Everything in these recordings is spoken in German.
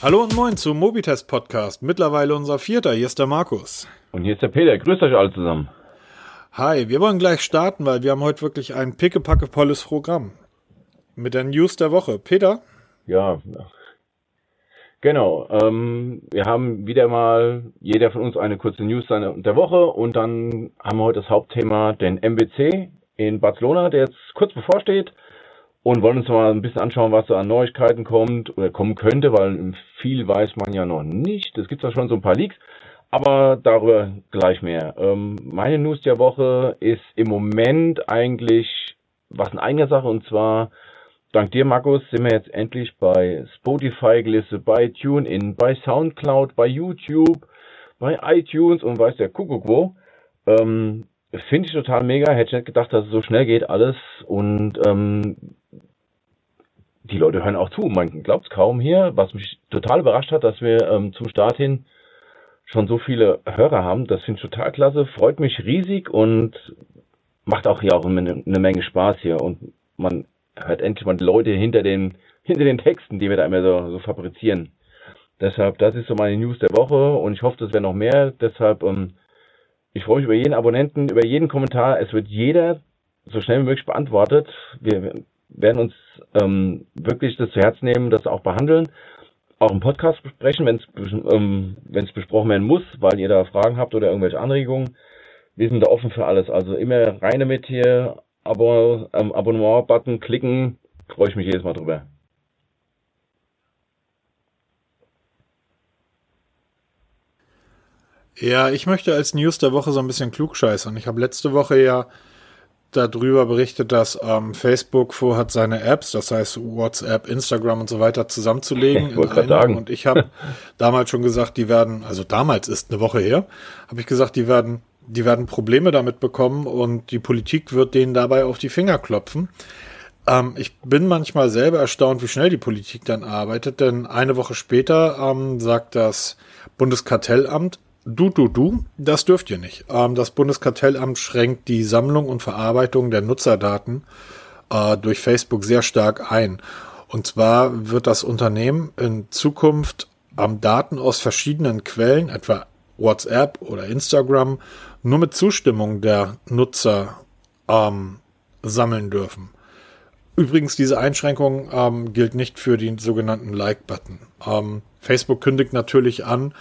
Hallo und moin zum Mobitest Podcast. Mittlerweile unser vierter. Hier ist der Markus. Und hier ist der Peter. Grüßt euch alle zusammen. Hi, wir wollen gleich starten, weil wir haben heute wirklich ein pickepacke-polles Programm. Mit der News der Woche. Peter? Ja, genau. Ähm, wir haben wieder mal jeder von uns eine kurze News der Woche und dann haben wir heute das Hauptthema, den MBC in Barcelona, der jetzt kurz bevorsteht und wollen uns mal ein bisschen anschauen, was da an Neuigkeiten kommt oder kommen könnte, weil viel weiß man ja noch nicht. Es gibt zwar schon so ein paar Leaks, aber darüber gleich mehr. Ähm, meine News der Woche ist im Moment eigentlich was in eigener Sache und zwar dank dir, Markus, sind wir jetzt endlich bei Spotify gelistet, bei TuneIn, bei Soundcloud, bei YouTube, bei iTunes und weiß der Kuckuck wo. Ähm, Finde ich total mega. Hätte ich nicht gedacht, dass es so schnell geht alles. Und ähm, die Leute hören auch zu. Man glaubt es kaum hier, was mich total überrascht hat, dass wir ähm, zum Start hin schon so viele Hörer haben. Das finde ich total klasse, freut mich riesig und macht auch hier auch eine, eine, Menge Spaß hier. Und man hört endlich mal die Leute hinter den, hinter den Texten, die wir da immer so, so fabrizieren. Deshalb, das ist so meine News der Woche und ich hoffe, das wäre noch mehr. Deshalb, ähm, ich freue mich über jeden Abonnenten, über jeden Kommentar. Es wird jeder so schnell wie möglich beantwortet. Wir werden uns ähm, wirklich das zu Herzen nehmen, das auch behandeln, auch im Podcast besprechen, wenn es ähm, besprochen werden muss, weil ihr da Fragen habt oder irgendwelche Anregungen. Wir sind da offen für alles. Also immer rein damit hier, Abo, ähm, Abonnement-Button klicken, freue ich mich jedes Mal drüber. Ja, ich möchte als News der Woche so ein bisschen klugscheißern. Ich habe letzte Woche ja darüber berichtet, dass ähm, Facebook vorhat, seine Apps, das heißt WhatsApp, Instagram und so weiter, zusammenzulegen. Ich in sagen. Und ich habe damals schon gesagt, die werden, also damals ist eine Woche her, habe ich gesagt, die werden, die werden Probleme damit bekommen und die Politik wird denen dabei auf die Finger klopfen. Ähm, ich bin manchmal selber erstaunt, wie schnell die Politik dann arbeitet, denn eine Woche später ähm, sagt das Bundeskartellamt, Du, du, du, das dürft ihr nicht. Ähm, das Bundeskartellamt schränkt die Sammlung und Verarbeitung der Nutzerdaten äh, durch Facebook sehr stark ein. Und zwar wird das Unternehmen in Zukunft ähm, Daten aus verschiedenen Quellen, etwa WhatsApp oder Instagram, nur mit Zustimmung der Nutzer ähm, sammeln dürfen. Übrigens, diese Einschränkung ähm, gilt nicht für den sogenannten Like-Button. Ähm, Facebook kündigt natürlich an,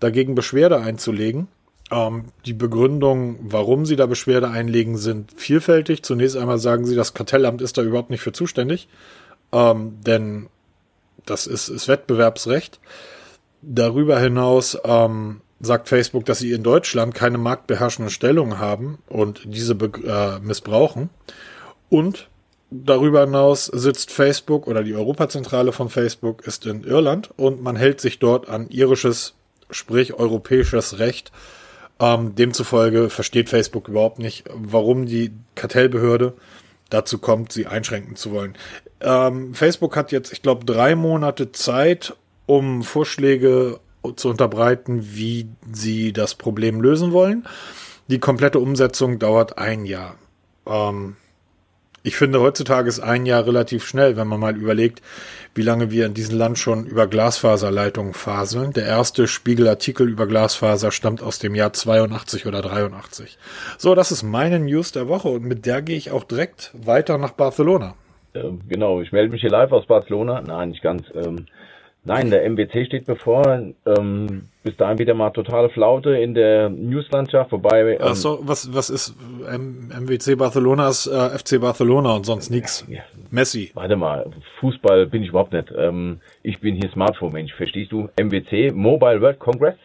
dagegen Beschwerde einzulegen. Ähm, die Begründung, warum sie da Beschwerde einlegen, sind vielfältig. Zunächst einmal sagen sie, das Kartellamt ist da überhaupt nicht für zuständig, ähm, denn das ist, ist Wettbewerbsrecht. Darüber hinaus ähm, sagt Facebook, dass sie in Deutschland keine marktbeherrschende Stellung haben und diese äh, missbrauchen. Und darüber hinaus sitzt Facebook oder die Europazentrale von Facebook ist in Irland und man hält sich dort an irisches sprich europäisches Recht. Ähm, demzufolge versteht Facebook überhaupt nicht, warum die Kartellbehörde dazu kommt, sie einschränken zu wollen. Ähm, Facebook hat jetzt, ich glaube, drei Monate Zeit, um Vorschläge zu unterbreiten, wie sie das Problem lösen wollen. Die komplette Umsetzung dauert ein Jahr. Ähm, ich finde, heutzutage ist ein Jahr relativ schnell, wenn man mal überlegt, wie lange wir in diesem Land schon über Glasfaserleitungen faseln. Der erste Spiegelartikel über Glasfaser stammt aus dem Jahr 82 oder 83. So, das ist meine News der Woche und mit der gehe ich auch direkt weiter nach Barcelona. Genau, ich melde mich hier live aus Barcelona. Nein, nicht ganz. Ähm, Nein, der MWC steht bevor. Ähm, bis dahin wieder mal totale Flaute in der Newslandschaft, wobei. Ähm, Ach so, was, was ist M MWC Barcelona ist äh, FC Barcelona und sonst nichts. Ja, Messi. Warte mal, Fußball bin ich überhaupt nicht. Ähm, ich bin hier Smartphone-Mensch, verstehst du? MWC, Mobile World Congress.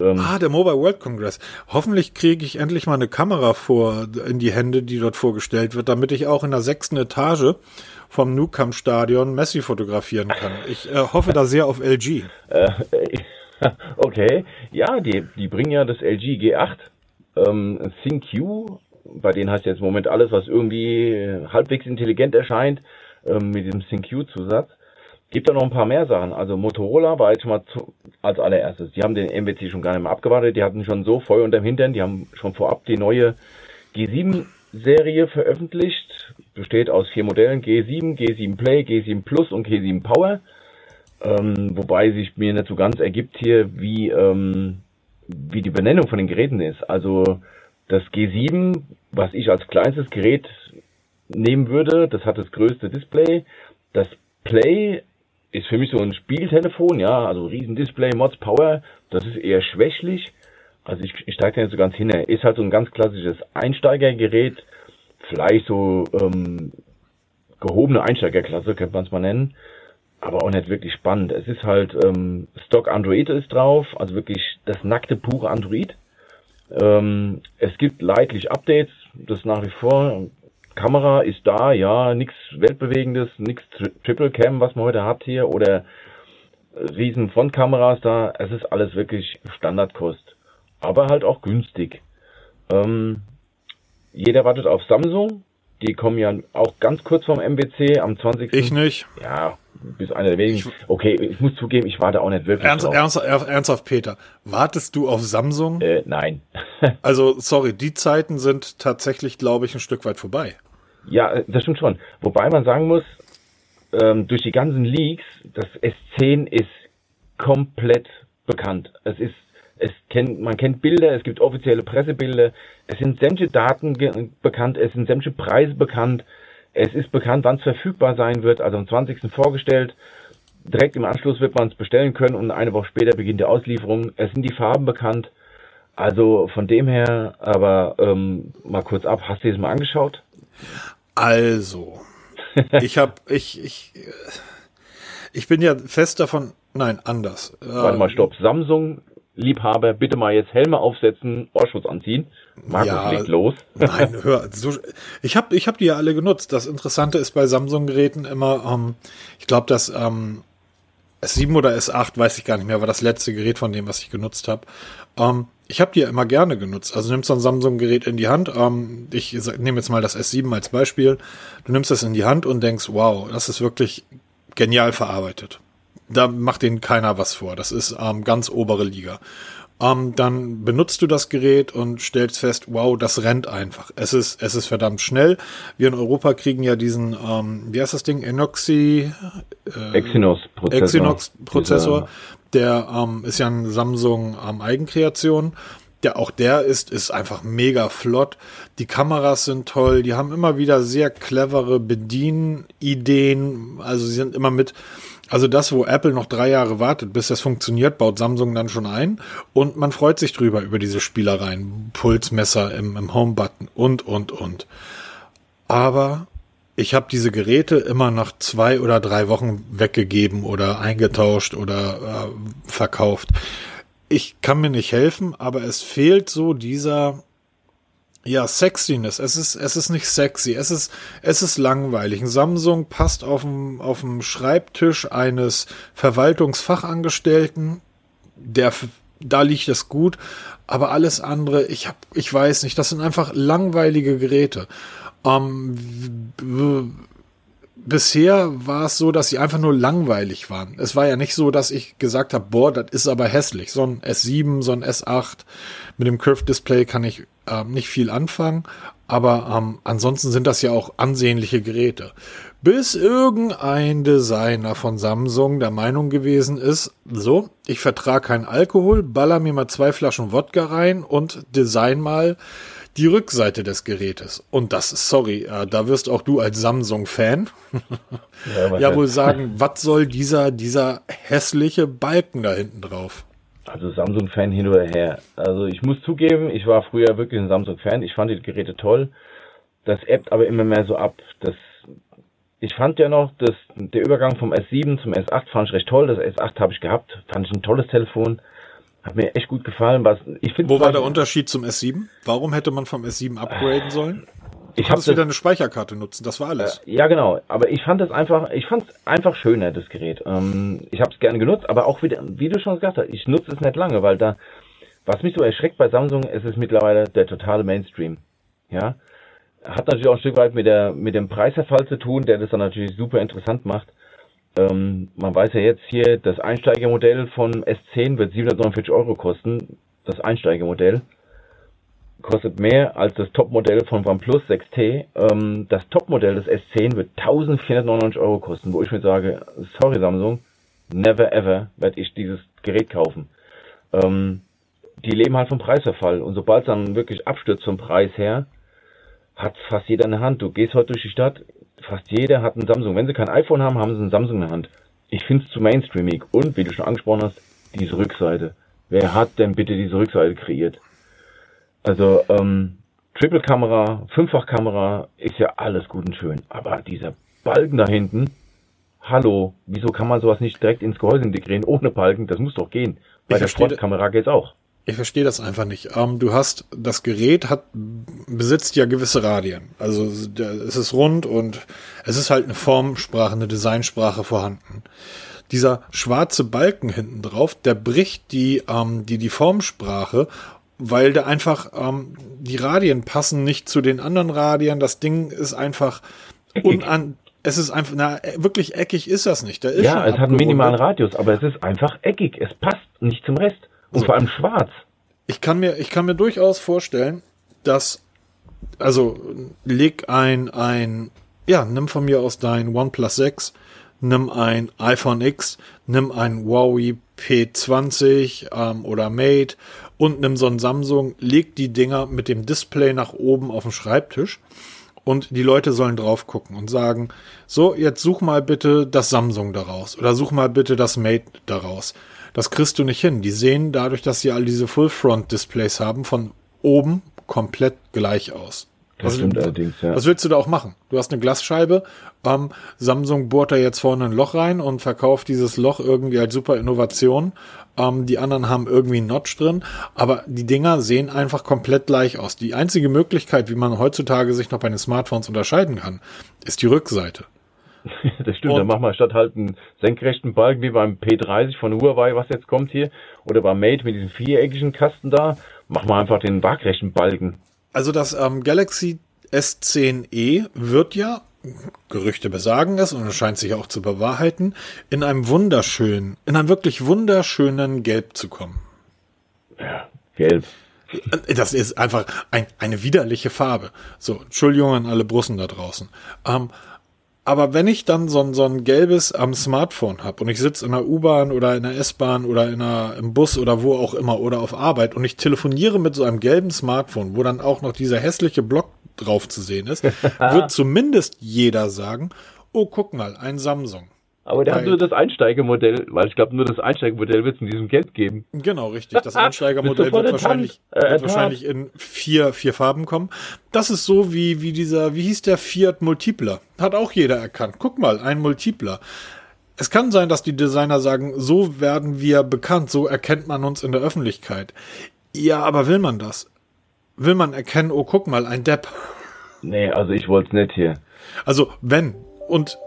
Ähm, ah, der Mobile World Congress. Hoffentlich kriege ich endlich mal eine Kamera vor in die Hände, die dort vorgestellt wird, damit ich auch in der sechsten Etage vom Nou Camp Stadion Messi fotografieren kann. Ich äh, hoffe da sehr auf LG. Äh, okay, ja, die, die bringen ja das LG G8 ähm, ThinQ, bei denen heißt jetzt im Moment alles, was irgendwie halbwegs intelligent erscheint, ähm, mit diesem ThinQ-Zusatz. Gibt da noch ein paar mehr Sachen. Also Motorola war jetzt schon mal zu, als allererstes. Die haben den MWC schon gar nicht mehr abgewartet. Die hatten schon so Feuer unterm Hintern. Die haben schon vorab die neue G7 Serie veröffentlicht. Besteht aus vier Modellen, G7, G7 Play, G7 Plus und G7 Power. Ähm, wobei sich mir nicht so ganz ergibt hier, wie, ähm, wie die Benennung von den Geräten ist. Also das G7, was ich als kleinstes Gerät nehmen würde, das hat das größte Display. Das Play ist für mich so ein Spieltelefon, ja, also riesen Display, Mods Power, das ist eher schwächlich. Also ich, ich steige da nicht so ganz hin. Ist halt so ein ganz klassisches Einsteigergerät, vielleicht so ähm, gehobene Einsteigerklasse, könnte man es mal nennen aber auch nicht wirklich spannend. Es ist halt ähm, Stock Android ist drauf, also wirklich das nackte pure Android. Ähm, es gibt leidlich Updates, das nach wie vor. Kamera ist da, ja, nichts weltbewegendes, nichts Triple Cam, was man heute hat hier oder riesen Frontkameras da. Es ist alles wirklich Standardkost, aber halt auch günstig. Ähm, jeder wartet auf Samsung. Die kommen ja auch ganz kurz vom MBC am 20. Ich nicht. Ja, bist einer der wenigen. Okay, ich muss zugeben, ich warte auch nicht wirklich. Ernst, ernsthaft, ernsthaft, Peter, wartest du auf Samsung? Äh, nein. also, sorry, die Zeiten sind tatsächlich, glaube ich, ein Stück weit vorbei. Ja, äh, das stimmt schon. Wobei man sagen muss, ähm, durch die ganzen Leaks, das S10 ist komplett bekannt. Es ist, es kennt, man kennt Bilder, es gibt offizielle Pressebilder, es sind sämtliche Daten bekannt, es sind sämtliche Preise bekannt. Es ist bekannt, wann es verfügbar sein wird, also am 20. vorgestellt. Direkt im Anschluss wird man es bestellen können und eine Woche später beginnt die Auslieferung. Es sind die Farben bekannt. Also von dem her, aber ähm, mal kurz ab, hast du das mal angeschaut? Also, ich habe, ich, ich, ich bin ja fest davon, nein, anders. Warte mal, stopp. Samsung Liebhaber, bitte mal jetzt Helme aufsetzen, Ohrschutz anziehen. Markus ja, legt los. Nein, hör, so, ich habe ich hab die ja alle genutzt. Das Interessante ist bei Samsung-Geräten immer, ähm, ich glaube, das ähm, S7 oder S8, weiß ich gar nicht mehr, war das letzte Gerät von dem, was ich genutzt habe. Ähm, ich habe die ja immer gerne genutzt. Also nimmst so ein Samsung-Gerät in die Hand. Ähm, ich nehme jetzt mal das S7 als Beispiel. Du nimmst das in die Hand und denkst, wow, das ist wirklich genial verarbeitet da macht denen keiner was vor. Das ist ähm, ganz obere Liga. Ähm, dann benutzt du das Gerät und stellst fest, wow, das rennt einfach. Es ist, es ist verdammt schnell. Wir in Europa kriegen ja diesen, ähm, wie heißt das Ding, Enoxy, äh, Exynos-Prozessor. Exynos-Prozessor. Der ähm, ist ja ein Samsung ähm, Eigenkreation. Der auch der ist, ist einfach mega flott. Die Kameras sind toll. Die haben immer wieder sehr clevere Bedienideen. Also sie sind immer mit, also das, wo Apple noch drei Jahre wartet, bis das funktioniert, baut Samsung dann schon ein. Und man freut sich drüber, über diese Spielereien. Pulsmesser im, im Home-Button und, und, und. Aber ich habe diese Geräte immer nach zwei oder drei Wochen weggegeben oder eingetauscht oder äh, verkauft. Ich kann mir nicht helfen, aber es fehlt so dieser ja, Sexiness. Es ist, es ist nicht sexy. Es ist, es ist langweilig. Ein Samsung passt auf dem, auf dem Schreibtisch eines Verwaltungsfachangestellten. Der, da liegt es gut. Aber alles andere, ich hab, ich weiß nicht. Das sind einfach langweilige Geräte. Ähm, bisher war es so, dass sie einfach nur langweilig waren. Es war ja nicht so, dass ich gesagt habe, boah, das ist aber hässlich. So ein S7, so ein S8 mit dem Curved Display kann ich äh, nicht viel anfangen, aber ähm, ansonsten sind das ja auch ansehnliche Geräte. Bis irgendein Designer von Samsung der Meinung gewesen ist, so, ich vertrage keinen Alkohol, baller mir mal zwei Flaschen Wodka rein und design mal die Rückseite des Gerätes. Und das, sorry, äh, da wirst auch du als Samsung-Fan ja, ja wohl sagen, was soll dieser, dieser hässliche Balken da hinten drauf? Also Samsung-Fan hin oder her. Also ich muss zugeben, ich war früher wirklich ein Samsung-Fan. Ich fand die Geräte toll. Das ebbt aber immer mehr so ab. Das, ich fand ja noch, dass der Übergang vom S7 zum S8 fand ich recht toll. Das S8 habe ich gehabt. Fand ich ein tolles Telefon. Hat mir echt gut gefallen. Was, ich Wo war der Unterschied zum S7? Warum hätte man vom S7 upgraden sollen? Du ich habe wieder eine Speicherkarte nutzen, das war alles. Äh, ja, genau. Aber ich fand es einfach, ich fand es einfach schöner, das Gerät. Ähm, ich habe es gerne genutzt, aber auch wieder, wie du schon gesagt hast, ich nutze es nicht lange, weil da, was mich so erschreckt bei Samsung, ist es mittlerweile der totale Mainstream. Ja, hat natürlich auch ein Stück weit mit der mit dem Preisverfall zu tun, der das dann natürlich super interessant macht. Ähm, man weiß ja jetzt hier, das Einsteigermodell von S10 wird 749 Euro kosten, das Einsteigermodell kostet mehr als das Topmodell von OnePlus 6T. Ähm, das Topmodell des S10 wird 1499 Euro kosten, wo ich mir sage, sorry Samsung, never ever werde ich dieses Gerät kaufen. Ähm, die leben halt vom Preisverfall und sobald es dann wirklich abstürzt vom Preis her, hat fast jeder eine Hand. Du gehst heute durch die Stadt, fast jeder hat ein Samsung. Wenn sie kein iPhone haben, haben sie ein Samsung in der Hand. Ich finde es zu mainstreamig. Und, wie du schon angesprochen hast, diese Rückseite. Wer hat denn bitte diese Rückseite kreiert? Also, ähm, Triple-Kamera, Fünffach-Kamera ist ja alles gut und schön. Aber dieser Balken da hinten, hallo, wieso kann man sowas nicht direkt ins Gehäuse integrieren ohne Balken? Das muss doch gehen. Bei ich der Sportkamera geht's auch. Ich verstehe das einfach nicht. Ähm, du hast, das Gerät hat, besitzt ja gewisse Radien. Also es ist rund und es ist halt eine Formsprache, eine Designsprache vorhanden. Dieser schwarze Balken hinten drauf, der bricht die, ähm, die, die Formsprache, weil der einfach, ähm, die Radien passen nicht zu den anderen Radien. Das Ding ist einfach unan, es ist einfach, na, wirklich eckig ist das nicht. ja, es hat einen minimalen Radius, aber es ist einfach eckig. Es passt nicht zum Rest. Und vor allem schwarz. Ich kann mir, ich kann mir durchaus vorstellen, dass, also, leg ein, ein, ja, nimm von mir aus dein OnePlus 6, nimm ein iPhone X, nimm ein Huawei P20 ähm, oder Mate und nimm so ein Samsung, leg die Dinger mit dem Display nach oben auf den Schreibtisch und die Leute sollen drauf gucken und sagen, so, jetzt such mal bitte das Samsung daraus oder such mal bitte das Mate daraus. Das kriegst du nicht hin. Die sehen dadurch, dass sie all diese Full-Front-Displays haben, von oben komplett gleich aus. Das was, stimmt allerdings, ja. Was willst du da auch machen? Du hast eine Glasscheibe, ähm, Samsung bohrt da jetzt vorne ein Loch rein und verkauft dieses Loch irgendwie als super Innovation. Ähm, die anderen haben irgendwie einen Notch drin, aber die Dinger sehen einfach komplett gleich aus. Die einzige Möglichkeit, wie man heutzutage sich noch bei den Smartphones unterscheiden kann, ist die Rückseite. das stimmt, und, dann machen wir statt halt einen senkrechten Balken wie beim P30 von Huawei, was jetzt kommt hier, oder beim Mate mit diesem viereckigen Kasten da, machen wir einfach den waagrechten Balken. Also das ähm, Galaxy S10e wird ja, Gerüchte besagen es und es scheint sich auch zu bewahrheiten, in einem wunderschönen, in einem wirklich wunderschönen Gelb zu kommen. Ja, gelb. Das ist einfach ein, eine widerliche Farbe. So, Entschuldigung an alle Brussen da draußen. Ähm, aber wenn ich dann so ein, so ein gelbes am Smartphone habe und ich sitze in der U-Bahn oder in der S-Bahn oder in einer, im Bus oder wo auch immer oder auf Arbeit und ich telefoniere mit so einem gelben Smartphone, wo dann auch noch dieser hässliche Block drauf zu sehen ist, wird zumindest jeder sagen, oh, guck mal, ein Samsung. Aber der hat nur das Einsteigermodell, weil ich glaube, nur das Einsteigermodell wird es in diesem Geld geben. Genau, richtig. Das Einsteigermodell wird wahrscheinlich, äh, wird wahrscheinlich in vier, vier Farben kommen. Das ist so wie, wie dieser, wie hieß der Fiat Multipler? Hat auch jeder erkannt. Guck mal, ein Multipler. Es kann sein, dass die Designer sagen, so werden wir bekannt, so erkennt man uns in der Öffentlichkeit. Ja, aber will man das? Will man erkennen, oh, guck mal, ein Depp? Nee, also ich wollte es nicht hier. Also, wenn, und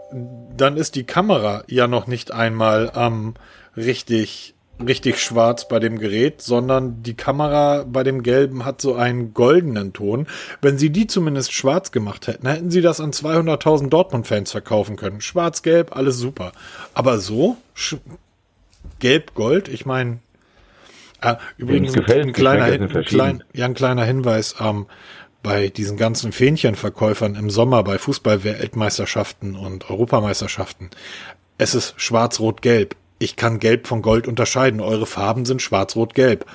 dann ist die Kamera ja noch nicht einmal ähm, richtig richtig schwarz bei dem Gerät, sondern die Kamera bei dem gelben hat so einen goldenen Ton. Wenn sie die zumindest schwarz gemacht hätten, hätten sie das an 200.000 Dortmund-Fans verkaufen können. Schwarz-gelb, alles super. Aber so, gelb-gold, ich meine, äh, übrigens ein kleiner, ein, klein, ja, ein kleiner Hinweis, ähm, bei diesen ganzen Fähnchenverkäufern im Sommer bei Fußball-Weltmeisterschaften und Europameisterschaften. Es ist schwarz-rot-gelb. Ich kann Gelb von Gold unterscheiden. Eure Farben sind schwarz-rot-gelb.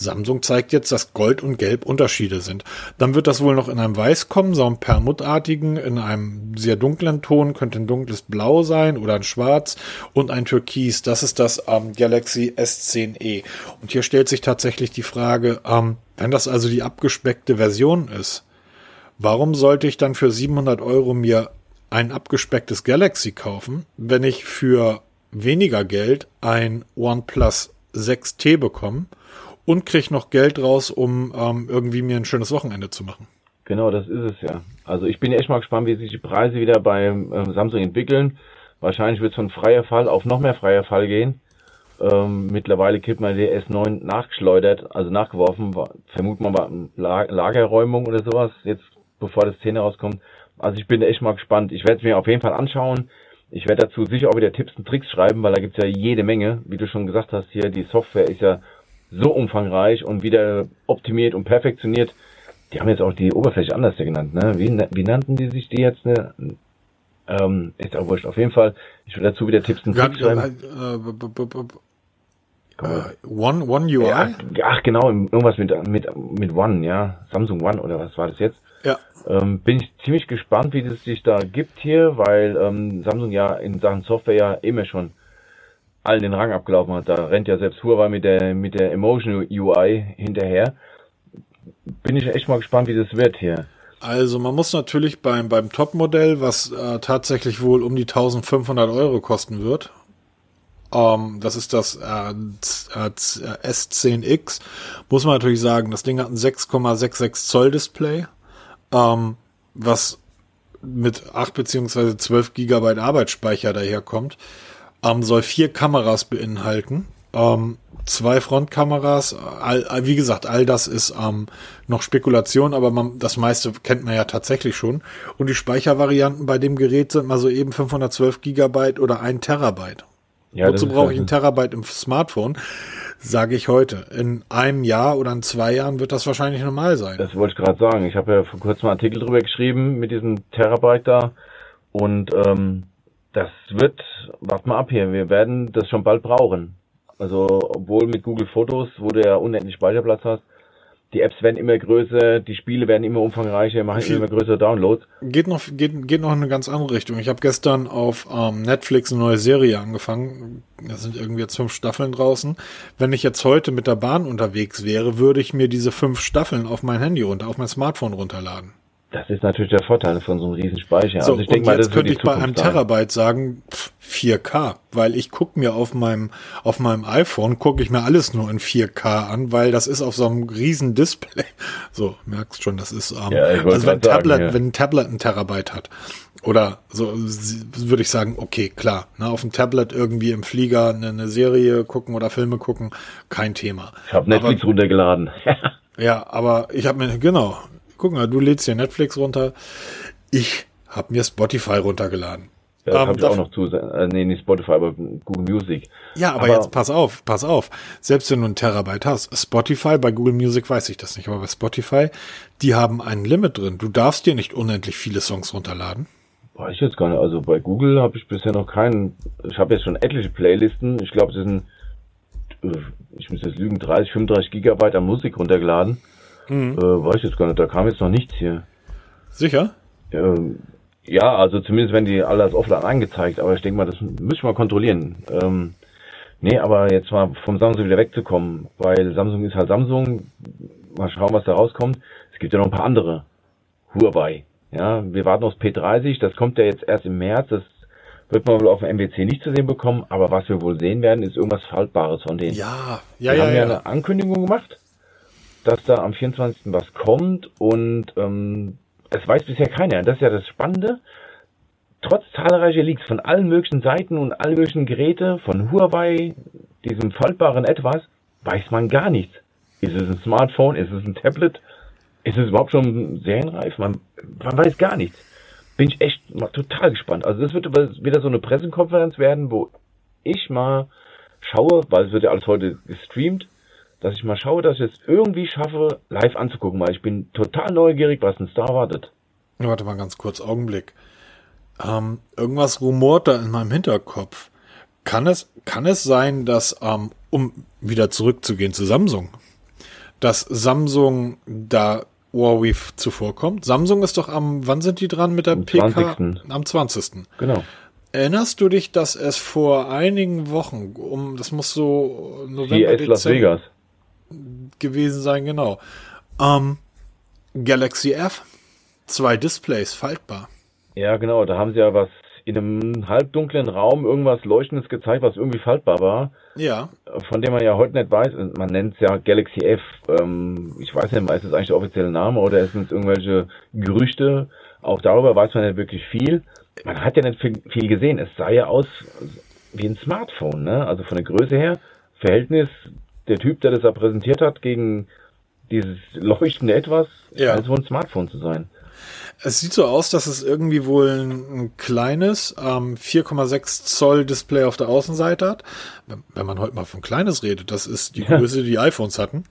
Samsung zeigt jetzt, dass Gold und Gelb Unterschiede sind. Dann wird das wohl noch in einem Weiß kommen, so einem permutartigen, in einem sehr dunklen Ton, könnte ein dunkles Blau sein oder ein Schwarz und ein Türkis. Das ist das ähm, Galaxy S10e. Und hier stellt sich tatsächlich die Frage, ähm, wenn das also die abgespeckte Version ist, warum sollte ich dann für 700 Euro mir ein abgespecktes Galaxy kaufen, wenn ich für weniger Geld ein OnePlus 6T bekomme und kriege noch Geld raus, um ähm, irgendwie mir ein schönes Wochenende zu machen? Genau, das ist es ja. Also ich bin echt mal gespannt, wie sich die Preise wieder beim äh, Samsung entwickeln. Wahrscheinlich wird es von freier Fall auf noch mehr freier Fall gehen. Ähm, mittlerweile kippt man der S9 nachgeschleudert, also nachgeworfen, vermutet man war Lagerräumung oder sowas, jetzt bevor das 10 rauskommt. Also ich bin echt mal gespannt. Ich werde es mir auf jeden Fall anschauen. Ich werde dazu sicher auch wieder Tipps und Tricks schreiben, weil da gibt's ja jede Menge. Wie du schon gesagt hast, hier die Software ist ja so umfangreich und wieder optimiert und perfektioniert. Die haben jetzt auch die Oberfläche anders genannt, ne? Wie, wie nannten die sich die jetzt? Ne? Ähm, ist auch wurscht. Auf jeden Fall, ich will dazu wieder Tipps und Tricks schreiben. Äh, One, One UI? Ja, ach genau, irgendwas mit, mit, mit One, ja. Samsung One oder was war das jetzt? Ja. Ähm, bin ich ziemlich gespannt, wie das sich da gibt hier, weil ähm, Samsung ja in Sachen Software ja immer schon allen den Rang abgelaufen hat. Da rennt ja selbst Huawei mit der mit der Emotion UI hinterher. Bin ich echt mal gespannt, wie das wird hier. Also man muss natürlich beim beim Top-Modell, was äh, tatsächlich wohl um die 1500 Euro kosten wird, ähm, das ist das äh, S10X, muss man natürlich sagen, das Ding hat ein 6,66 Zoll Display ähm, was mit 8 beziehungsweise 12 Gigabyte Arbeitsspeicher daherkommt, ähm, soll vier Kameras beinhalten. Ähm, zwei Frontkameras, all, wie gesagt, all das ist ähm, noch Spekulation, aber man, das meiste kennt man ja tatsächlich schon. Und die Speichervarianten bei dem Gerät sind mal so eben 512 Gigabyte oder ein Terabyte. Ja, Wozu brauche ich ein Terabyte im Smartphone? sage ich heute. In einem Jahr oder in zwei Jahren wird das wahrscheinlich normal sein. Das wollte ich gerade sagen. Ich habe ja vor kurzem einen Artikel drüber geschrieben mit diesem Terabyte da und ähm, das wird, wart mal ab hier, wir werden das schon bald brauchen. Also obwohl mit Google Fotos, wo du ja unendlich Speicherplatz hast, die Apps werden immer größer, die Spiele werden immer umfangreicher, machen Viel, immer größere Downloads. Geht noch, geht, geht noch in eine ganz andere Richtung. Ich habe gestern auf ähm, Netflix eine neue Serie angefangen. Da sind irgendwie jetzt fünf Staffeln draußen. Wenn ich jetzt heute mit der Bahn unterwegs wäre, würde ich mir diese fünf Staffeln auf mein Handy runter, auf mein Smartphone runterladen. Das ist natürlich der Vorteil von so einem riesen Speicher. So, also ich denke mal, das könnte ich bei einem Terabyte sagen 4K, weil ich gucke mir auf meinem auf meinem iPhone gucke ich mir alles nur in 4K an, weil das ist auf so einem riesen Display. So merkst schon, das ist ähm, ja, also wenn ein Tablet, ja. wenn ein Tablet ein Terabyte hat oder so würde ich sagen, okay, klar, ne, auf dem Tablet irgendwie im Flieger eine, eine Serie gucken oder Filme gucken, kein Thema. Ich habe Netflix aber, runtergeladen. ja, aber ich habe mir genau guck mal, du lädst dir Netflix runter. Ich habe mir Spotify runtergeladen. Ja, das ähm, habe ich auch noch zu. Äh, nee, nicht Spotify, aber Google Music. Ja, aber, aber, jetzt pass auf, pass auf. Selbst wenn du ein Terabyte hast, Spotify, bei Google Music weiß ich das nicht, aber bei Spotify, die haben ein Limit drin. Du darfst dir nicht unendlich viele Songs runterladen. Weiß ich jetzt gar nicht. Also bei Google habe ich bisher noch keinen. Ich habe jetzt schon etliche Playlisten. Ich glaube, es sind, äh, ich muss jetzt lügen, 30, 35 Gigabyte an Musik runtergeladen. Mhm. Äh, weiß ich jetzt gar nicht, da kam jetzt noch nichts hier. Sicher? Ähm, ja, also zumindest werden die alle als offline angezeigt, aber ich denke mal, das müssen wir mal kontrollieren. Ähm, nee, aber jetzt mal vom Samsung wieder wegzukommen, weil Samsung ist halt Samsung. Mal schauen, was da rauskommt. Es gibt ja noch ein paar andere. Huawei. Ja, wir warten aufs P30, das kommt ja jetzt erst im März, das wird man wohl auf dem MWC nicht zu sehen bekommen, aber was wir wohl sehen werden, ist irgendwas Faltbares von denen. Ja, ja, wir ja. haben ja, ja eine Ankündigung gemacht dass da am 24. was kommt und ähm, es weiß bisher keiner. Das ist ja das Spannende. Trotz zahlreicher Leaks von allen möglichen Seiten und allen möglichen Geräte, von Huawei, diesem faltbaren Etwas, weiß man gar nichts. Ist es ein Smartphone? Ist es ein Tablet? Ist es überhaupt schon serienreif? Man, man weiß gar nichts. Bin ich echt mal total gespannt. Also das wird wieder so eine Pressekonferenz werden, wo ich mal schaue, weil es wird ja alles heute gestreamt, dass ich mal schaue, dass ich es irgendwie schaffe, live anzugucken, weil ich bin total neugierig, was uns da erwartet. Warte mal ganz kurz, Augenblick. Ähm, irgendwas rumort da in meinem Hinterkopf. Kann es, kann es sein, dass, ähm, um wieder zurückzugehen zu Samsung, dass Samsung da Huawei zuvorkommt? Samsung ist doch am, wann sind die dran mit der am PK? 20. Am 20. Genau. Erinnerst du dich, dass es vor einigen Wochen, um, das muss so November, CES Las Vegas gewesen sein, genau. Ähm, Galaxy F, zwei Displays, faltbar. Ja, genau, da haben sie ja was in einem halbdunklen Raum irgendwas Leuchtendes gezeigt, was irgendwie faltbar war. Ja. Von dem man ja heute nicht weiß, man nennt es ja Galaxy F. Ähm, ich weiß nicht, ist es eigentlich der offizielle Name oder sind es irgendwelche Gerüchte? Auch darüber weiß man nicht wirklich viel. Man hat ja nicht viel, viel gesehen. Es sah ja aus wie ein Smartphone, ne? Also von der Größe her, Verhältnis der Typ, der das da präsentiert hat, gegen dieses leuchtende Etwas, ja. als wohl ein Smartphone zu sein. Es sieht so aus, dass es irgendwie wohl ein, kleines ähm, 4,6 Zoll Display auf der Außenseite hat. Wenn man heute mal von kleines redet, das ist die Größe, die, die iPhones hatten.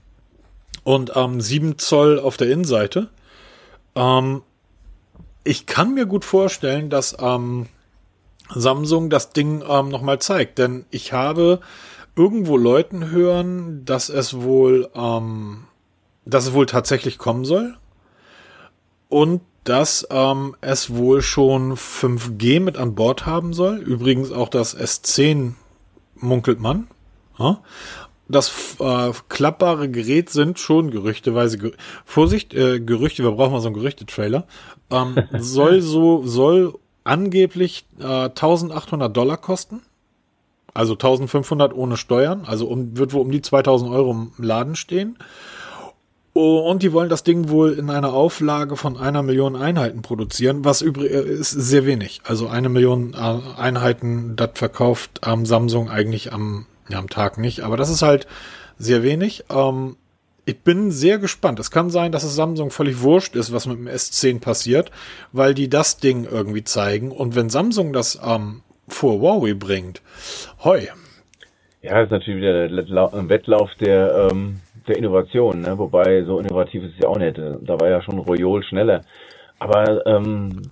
Und ähm, 7 Zoll auf der Innenseite. Ähm, ich kann mir gut vorstellen, dass ähm, Samsung das Ding ähm, nochmal zeigt, denn ich habe irgendwo Leuten hören, dass es wohl, ähm, dass es wohl tatsächlich kommen soll und dass ähm, es wohl schon 5G mit an Bord haben soll. Übrigens auch das S10 munkelt man. Ja? Das äh, klappbare Gerät sind schon gerüchteweise, ger Vorsicht, äh, Gerüchte, wir brauchen mal so einen Gerüchte-Trailer, ähm, soll so, soll angeblich äh, 1800 Dollar kosten. Also 1500 ohne Steuern, also um, wird wohl um die 2000 Euro im Laden stehen. Und die wollen das Ding wohl in einer Auflage von einer Million Einheiten produzieren, was übrigens äh, ist sehr wenig. Also eine Million äh, Einheiten, das verkauft ähm, Samsung eigentlich am, ja, am Tag nicht. Aber das ist halt sehr wenig. Ähm, ich bin sehr gespannt. Es kann sein, dass es Samsung völlig wurscht ist, was mit dem S10 passiert, weil die das Ding irgendwie zeigen. Und wenn Samsung das ähm, vor Huawei bringt, hoi. Ja, ist natürlich wieder ein Wettlauf der, ähm, der Innovation, ne? wobei so innovativ ist es ja auch nicht. Da war ja schon Royol schneller. Aber ähm,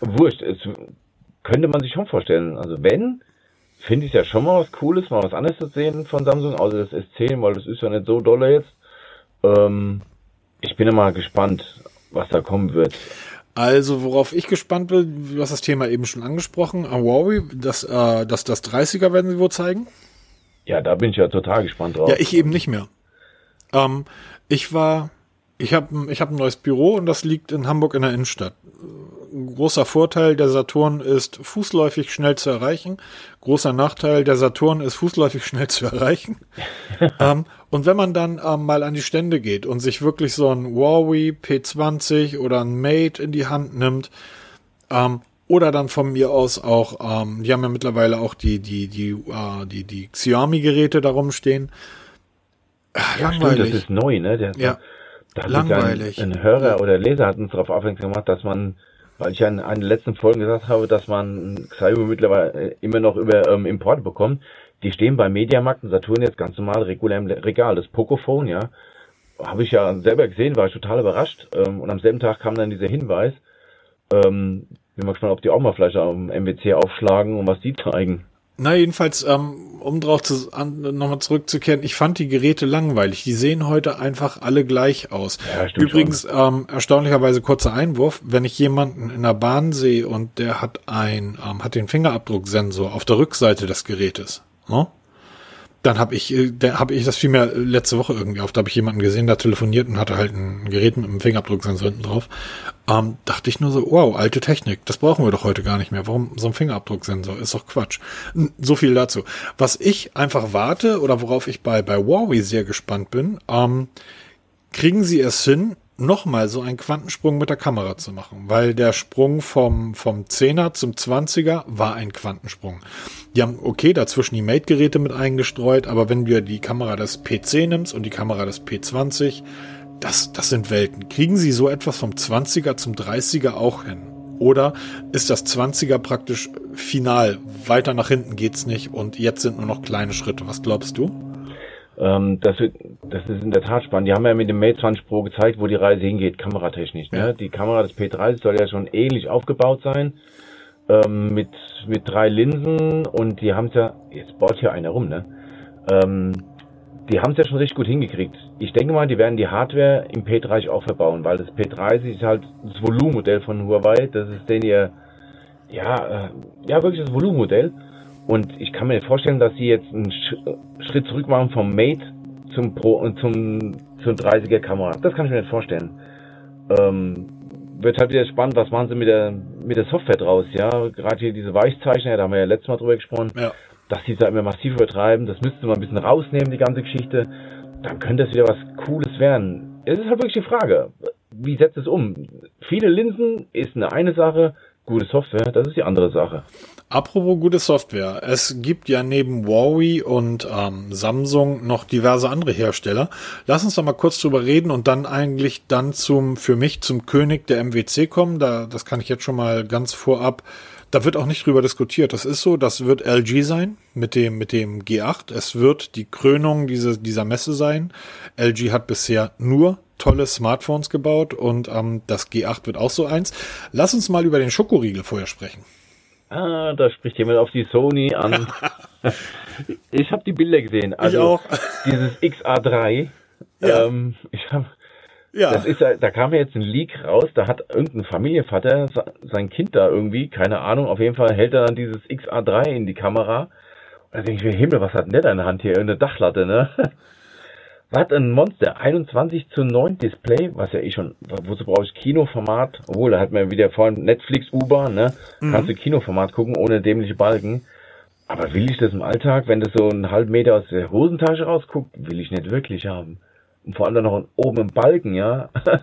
wurscht, es könnte man sich schon vorstellen. Also wenn, finde ich ja schon mal was Cooles, mal was anderes zu sehen von Samsung, außer das S10, weil das ist ja nicht so dolle jetzt. Ähm, ich bin immer gespannt, was da kommen wird. Also, worauf ich gespannt bin, du hast das Thema eben schon angesprochen, Huawei, das, äh, das, das 30er werden sie wohl zeigen. Ja, da bin ich ja total gespannt drauf. Ja, ich eben nicht mehr. Ähm, ich war, ich habe ich hab ein neues Büro und das liegt in Hamburg in der Innenstadt großer Vorteil, der Saturn ist fußläufig schnell zu erreichen. Großer Nachteil, der Saturn ist fußläufig schnell zu erreichen. ähm, und wenn man dann ähm, mal an die Stände geht und sich wirklich so ein Huawei P20 oder ein Mate in die Hand nimmt, ähm, oder dann von mir aus auch, ähm, die haben ja mittlerweile auch die, die, die, äh, die, die Xiaomi-Geräte darum stehen. Ja, langweilig. Stimmt, das ist neu, ne? Der, ja. Da langweilig. Ein, ein Hörer oder Leser hat uns darauf aufmerksam gemacht, dass man weil ich ja in einer letzten Folgen gesagt habe, dass man Xiaomi mittlerweile immer noch über ähm, Importe bekommt. Die stehen bei Mediamarkt und Saturn jetzt ganz normal regulär im Regal. Das Pocophone, ja, habe ich ja selber gesehen, war ich total überrascht. Ähm, und am selben Tag kam dann dieser Hinweis. Ähm, bin mal gespannt, ob die auch mal vielleicht am MWC aufschlagen und was die zeigen. Na, jedenfalls, ähm, um drauf zu, an, nochmal zurückzukehren, ich fand die Geräte langweilig. Die sehen heute einfach alle gleich aus. Ja, Übrigens, ähm, erstaunlicherweise kurzer Einwurf, wenn ich jemanden in der Bahn sehe und der hat ein, ähm, hat den Fingerabdrucksensor auf der Rückseite des Gerätes, ne? Dann habe ich, äh, da habe ich das vielmehr letzte Woche irgendwie auf. Da habe ich jemanden gesehen, der telefoniert und hatte halt ein Gerät mit einem Fingerabdrucksensor hinten drauf. Ähm, dachte ich nur so, wow, alte Technik, das brauchen wir doch heute gar nicht mehr. Warum so ein Fingerabdrucksensor? Ist doch Quatsch. So viel dazu. Was ich einfach warte oder worauf ich bei bei Huawei sehr gespannt bin, ähm, kriegen sie es hin, nochmal so einen Quantensprung mit der Kamera zu machen, weil der Sprung vom, vom 10er zum 20er war ein Quantensprung. Die haben, okay, dazwischen die Mate-Geräte mit eingestreut, aber wenn du die Kamera des PC nimmst und die Kamera des P20, das, das sind Welten. Kriegen sie so etwas vom 20er zum 30er auch hin? Oder ist das 20er praktisch final? Weiter nach hinten geht's nicht und jetzt sind nur noch kleine Schritte. Was glaubst du? Ähm, das, das ist in der Tat spannend. Die haben ja mit dem Mate 20 Pro gezeigt, wo die Reise hingeht, kameratechnisch. Ne? Die Kamera des P30 soll ja schon ähnlich aufgebaut sein, ähm, mit, mit drei Linsen und die haben es ja, jetzt baut hier einer rum, ne? Ähm, die haben es ja schon richtig gut hingekriegt. Ich denke mal, die werden die Hardware im P30 auch verbauen, weil das P30 ist halt das Volumenmodell von Huawei. Das ist den ihr, ja, äh, ja wirklich das Volumenmodell. Und ich kann mir vorstellen, dass sie jetzt einen Schritt zurück machen vom Mate zum Pro und zum, zum 30er Kamera. Das kann ich mir nicht vorstellen. Ähm, wird halt wieder spannend, was machen sie mit der, mit der Software draus, ja. Gerade hier diese Weichzeichner, da haben wir ja letztes Mal drüber gesprochen, ja. dass sie da immer massiv übertreiben. Das müsste man ein bisschen rausnehmen, die ganze Geschichte. Dann könnte es wieder was Cooles werden. Es ist halt wirklich die Frage, wie setzt es um? Viele Linsen ist eine eine Sache, gute Software, das ist die andere Sache. Apropos gute Software. Es gibt ja neben Huawei und ähm, Samsung noch diverse andere Hersteller. Lass uns doch mal kurz drüber reden und dann eigentlich dann zum, für mich zum König der MWC kommen. Da, das kann ich jetzt schon mal ganz vorab. Da wird auch nicht drüber diskutiert. Das ist so, das wird LG sein mit dem, mit dem G8. Es wird die Krönung diese, dieser Messe sein. LG hat bisher nur tolle Smartphones gebaut und ähm, das G8 wird auch so eins. Lass uns mal über den Schokoriegel vorher sprechen. Ah, da spricht jemand auf die Sony an. ich habe die Bilder gesehen. Also ich auch. Dieses XA3. Ja. Ähm, ich habe ja. Das ist, da kam ja jetzt ein Leak raus, da hat irgendein Familienvater sein Kind da irgendwie, keine Ahnung, auf jeden Fall hält er dann dieses XA3 in die Kamera. Und da denke ich mir, Himmel, was hat denn der da in der Hand hier? Eine Dachlatte, ne? hat ein Monster, 21 zu 9 Display, was ja eh schon, wozu brauche ich Kinoformat? Obwohl, da hat man wieder vorhin Netflix U-Bahn, ne? Mhm. Kannst du Kinoformat gucken, ohne dämliche Balken. Aber will ich das im Alltag, wenn das so einen halben Meter aus der Hosentasche rausguckt, will ich nicht wirklich haben. Und vor allem dann noch oben im Balken, ja?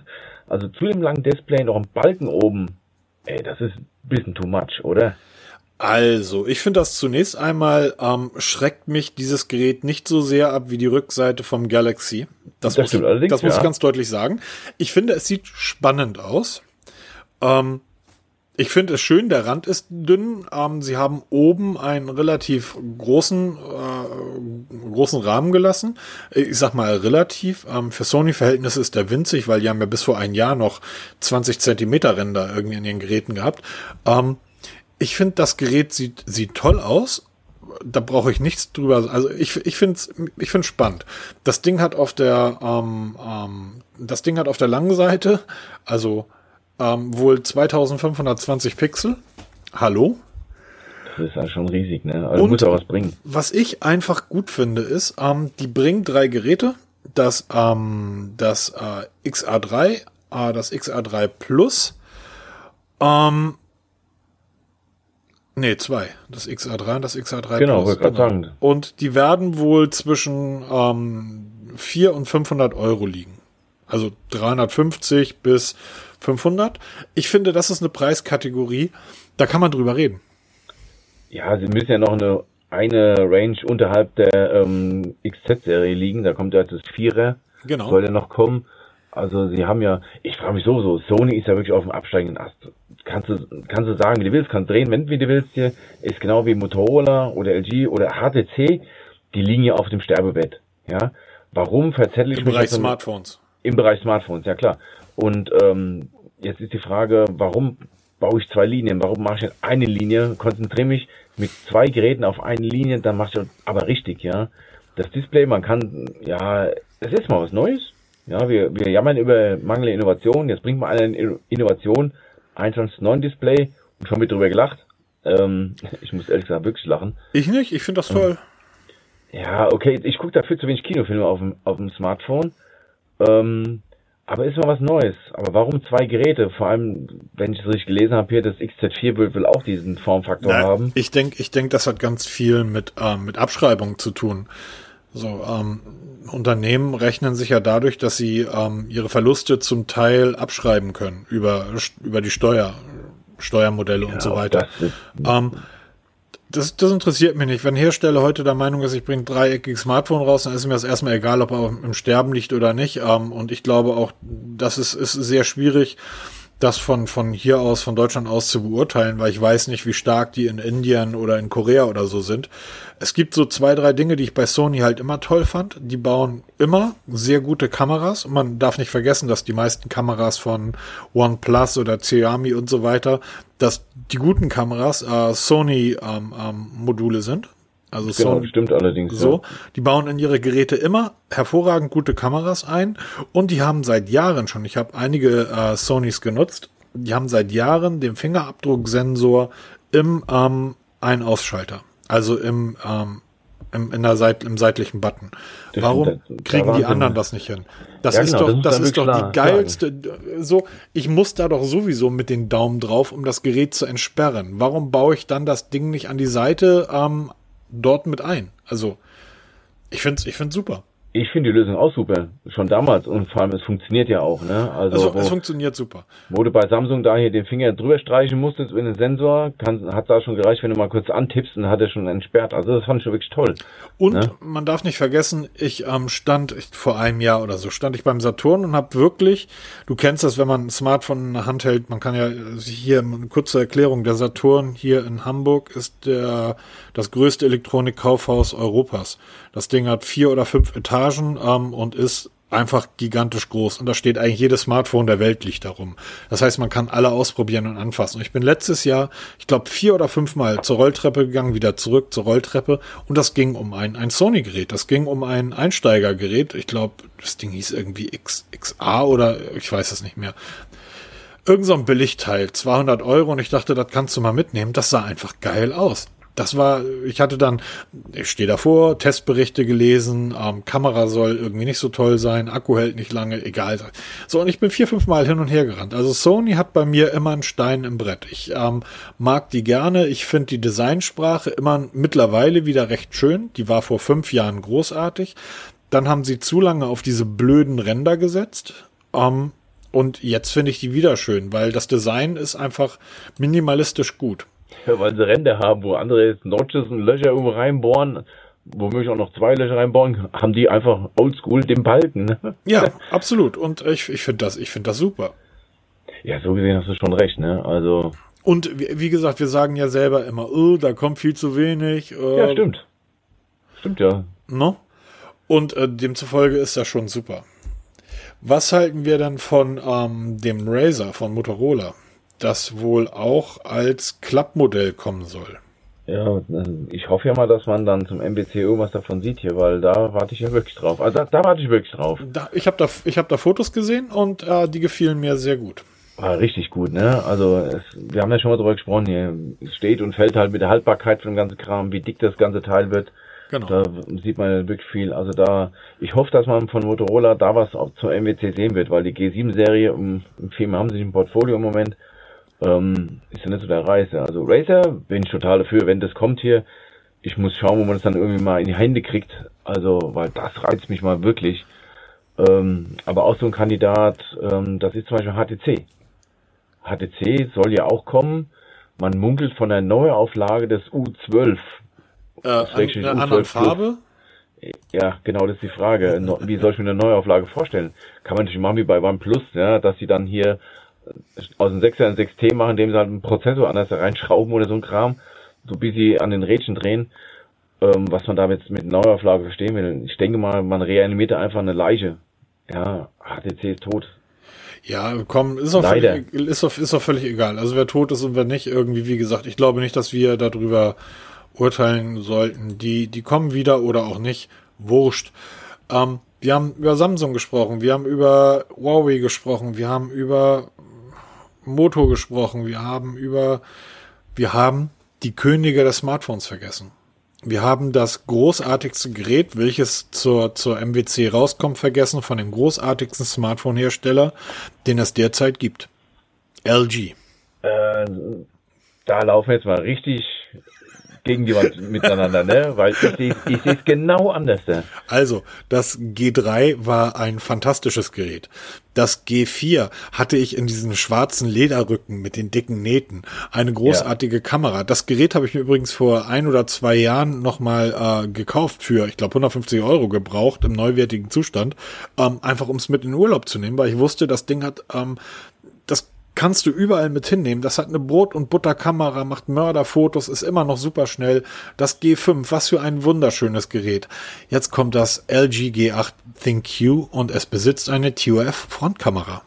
Also zu dem langen Display noch ein Balken oben. Ey, das ist ein bisschen too much, oder? Also, ich finde das zunächst einmal ähm, schreckt mich dieses Gerät nicht so sehr ab wie die Rückseite vom Galaxy. Das, das muss, ich, das muss ja. ich ganz deutlich sagen. Ich finde, es sieht spannend aus. Ähm, ich finde es schön, der Rand ist dünn. Ähm, sie haben oben einen relativ großen, äh, großen Rahmen gelassen. Ich sag mal relativ. Ähm, für Sony-Verhältnisse ist der winzig, weil die haben ja bis vor ein Jahr noch 20 Zentimeter Ränder irgendwie in ihren Geräten gehabt. Ähm, ich finde, das Gerät sieht, sieht toll aus. Da brauche ich nichts drüber. Also ich, ich finde es ich find's spannend. Das Ding hat auf der, ähm, ähm, das Ding hat auf der langen Seite, also ähm, wohl 2520 Pixel. Hallo? Das ist ja schon riesig, ne? Also Und muss auch was bringen. Was ich einfach gut finde, ist, ähm, die bringen drei Geräte. Das, ähm, das äh, XA3, äh, das XA3 Plus, ähm, Nee, zwei. Das XA3 und das XA3 genau, Plus. Genau, sagen. Und die werden wohl zwischen ähm, 4 und 500 Euro liegen. Also 350 bis 500. Ich finde, das ist eine Preiskategorie, da kann man drüber reden. Ja, sie müssen ja noch eine, eine Range unterhalb der ähm, XZ-Serie liegen. Da kommt ja das Vierer. Genau. Soll ja noch kommen. Also sie haben ja, ich frage mich sowieso, Sony ist ja wirklich auf dem absteigenden Ast. Kannst du, kannst du sagen, wie du willst, kannst drehen, wenn wie du willst hier, ist genau wie Motorola oder LG oder HTC, die liegen ja auf dem Sterbebett. Ja, warum verzettel ich Im Bereich Smartphones. Im Bereich Smartphones, ja klar. Und ähm, jetzt ist die Frage, warum baue ich zwei Linien? Warum mache ich eine Linie? Konzentriere mich mit zwei Geräten auf eine Linie, dann mache ich aber richtig, ja. Das Display, man kann, ja, es ist mal was Neues, ja, wir, wir jammern über mangelnde Innovation. Jetzt bringt man eine Innovation, 1.9 Display und schon mit drüber gelacht. Ähm, ich muss ehrlich gesagt wirklich lachen. Ich nicht, ich finde das toll. Ja, okay, ich gucke dafür zu wenig Kinofilme auf dem, auf dem Smartphone. Ähm, aber ist mal was Neues. Aber warum zwei Geräte? Vor allem, wenn ich es richtig gelesen habe, hier das XZ4 will, will auch diesen Formfaktor Na, haben. Ich denke, ich denk, das hat ganz viel mit, ähm, mit Abschreibung zu tun. So, ähm, Unternehmen rechnen sich ja dadurch, dass sie ähm, ihre Verluste zum Teil abschreiben können über, über die Steuer, Steuermodelle ja, und so weiter. Ähm, das, das interessiert mich nicht. Wenn Hersteller heute der Meinung ist, ich bringe dreieckiges Smartphone raus, dann ist mir das erstmal egal, ob er im Sterben liegt oder nicht. Ähm, und ich glaube auch, das ist, ist sehr schwierig, das von, von hier aus, von Deutschland aus zu beurteilen, weil ich weiß nicht, wie stark die in Indien oder in Korea oder so sind. Es gibt so zwei, drei Dinge, die ich bei Sony halt immer toll fand. Die bauen immer sehr gute Kameras. Und man darf nicht vergessen, dass die meisten Kameras von OnePlus oder Xiaomi und so weiter, dass die guten Kameras äh, Sony-Module ähm, ähm, sind. Also genau, so, stimmt allerdings. So, ja. die bauen in ihre Geräte immer hervorragend gute Kameras ein und die haben seit Jahren schon, ich habe einige äh, Sonys genutzt, die haben seit Jahren den Fingerabdrucksensor im ähm, Ein-Ausschalter, also im, ähm, im, in der Seit im seitlichen Button. Das Warum stimmt, kriegen die anderen das nicht hin? Das ja, ist genau, doch, das, das ist doch die geilste. Sagen. So, ich muss da doch sowieso mit den Daumen drauf, um das Gerät zu entsperren. Warum baue ich dann das Ding nicht an die Seite ähm, dort mit ein. Also, ich finde es ich find's super. Ich finde die Lösung auch super, schon damals und vor allem es funktioniert ja auch. Ne? Also, also es funktioniert super. Wo du bei Samsung da hier den Finger drüber streichen musstest in den Sensor, kann, hat da schon gereicht, wenn du mal kurz antippst und hat er schon entsperrt. Also das fand ich schon wirklich toll. Und ne? man darf nicht vergessen, ich ähm, stand ich, vor einem Jahr oder so, stand ich beim Saturn und habe wirklich, du kennst das, wenn man ein Smartphone in der Hand hält, man kann ja hier eine kurze Erklärung, der Saturn hier in Hamburg ist der das größte Elektronikkaufhaus Europas. Das Ding hat vier oder fünf Etagen ähm, und ist einfach gigantisch groß. Und da steht eigentlich jedes Smartphone der Welt liegt darum. Das heißt, man kann alle ausprobieren und anfassen. Und ich bin letztes Jahr, ich glaube, vier oder fünfmal zur Rolltreppe gegangen, wieder zurück zur Rolltreppe. Und das ging um ein, ein Sony-Gerät. Das ging um ein Einsteigergerät. Ich glaube, das Ding hieß irgendwie X, XA oder ich weiß es nicht mehr. Irgend so ein Billigteil, 200 Euro. Und ich dachte, das kannst du mal mitnehmen. Das sah einfach geil aus das war, ich hatte dann, ich stehe davor, Testberichte gelesen, ähm, Kamera soll irgendwie nicht so toll sein, Akku hält nicht lange, egal. So, und ich bin vier, fünf Mal hin und her gerannt. Also Sony hat bei mir immer einen Stein im Brett. Ich ähm, mag die gerne. Ich finde die Designsprache immer mittlerweile wieder recht schön. Die war vor fünf Jahren großartig. Dann haben sie zu lange auf diese blöden Ränder gesetzt. Ähm, und jetzt finde ich die wieder schön, weil das Design ist einfach minimalistisch gut weil sie Ränder haben, wo andere jetzt Notches und Löcher irgendwo reinbohren, womöglich auch noch zwei Löcher reinbauen, haben die einfach oldschool den Balken. Ne? Ja, absolut. Und ich, ich finde das, ich finde das super. Ja, so gesehen hast du schon recht, ne? Also. Und wie, gesagt, wir sagen ja selber immer, oh, da kommt viel zu wenig. Äh, ja, stimmt. Stimmt ja. No? Und äh, demzufolge ist das schon super. Was halten wir denn von ähm, dem Razer von Motorola? Das wohl auch als Klappmodell kommen soll. Ja, ich hoffe ja mal, dass man dann zum MBC irgendwas davon sieht hier, weil da warte ich ja wirklich drauf. Also da, da warte ich wirklich drauf. Da, ich habe da, ich hab da Fotos gesehen und äh, die gefielen mir sehr gut. War ah, richtig gut, ne? Also es, wir haben ja schon mal drüber gesprochen hier. Es steht und fällt halt mit der Haltbarkeit von dem ganzen Kram, wie dick das ganze Teil wird. Genau. Da sieht man wirklich viel. Also da, ich hoffe, dass man von Motorola da was auch zur MWC sehen wird, weil die G7-Serie im, im Film haben sie im Portfolio im Moment ähm, ist ja nicht so der Reise. Also Razer bin ich total dafür, wenn das kommt hier. Ich muss schauen, wo man es dann irgendwie mal in die Hände kriegt. Also, weil das reizt mich mal wirklich. Ähm, aber auch so ein Kandidat, ähm, das ist zum Beispiel HTC. HTC soll ja auch kommen. Man munkelt von der Neuauflage des U12. Äh, an, einer anderen Farbe? Ja, genau, das ist die Frage. Wie soll ich mir eine Neuauflage vorstellen? Kann man natürlich machen wie bei OnePlus, ja, dass sie dann hier aus dem 6er ein 6T machen, indem sie halt einen Prozessor anders reinschrauben oder so ein Kram, so bis sie an den Rädchen drehen, ähm, was man damit mit Neuauflage verstehen will. Ich denke mal, man reanimiert einfach eine Leiche. Ja, HTC ist tot. Ja, komm, ist auch, völlig, ist, auch, ist auch völlig egal. Also wer tot ist und wer nicht, irgendwie, wie gesagt, ich glaube nicht, dass wir darüber urteilen sollten. Die, die kommen wieder oder auch nicht. Wurscht. Ähm, wir haben über Samsung gesprochen, wir haben über Huawei gesprochen, wir haben über Moto gesprochen, wir haben über, wir haben die Könige des Smartphones vergessen. Wir haben das großartigste Gerät, welches zur, zur MWC rauskommt, vergessen von dem großartigsten Smartphone-Hersteller, den es derzeit gibt. LG. Äh, da laufen jetzt mal richtig gegen die Wand miteinander, ne? Weil ich sehe ich es genau anders. Ne? Also, das G3 war ein fantastisches Gerät. Das G4 hatte ich in diesem schwarzen Lederrücken mit den dicken Nähten. Eine großartige ja. Kamera. Das Gerät habe ich mir übrigens vor ein oder zwei Jahren nochmal äh, gekauft für, ich glaube, 150 Euro gebraucht im neuwertigen Zustand. Ähm, einfach um es mit in den Urlaub zu nehmen, weil ich wusste, das Ding hat ähm, das kannst du überall mit hinnehmen. Das hat eine Brot- und Butterkamera, macht Mörderfotos, ist immer noch super schnell. Das G5, was für ein wunderschönes Gerät. Jetzt kommt das LG G8 ThinQ und es besitzt eine TOF Frontkamera.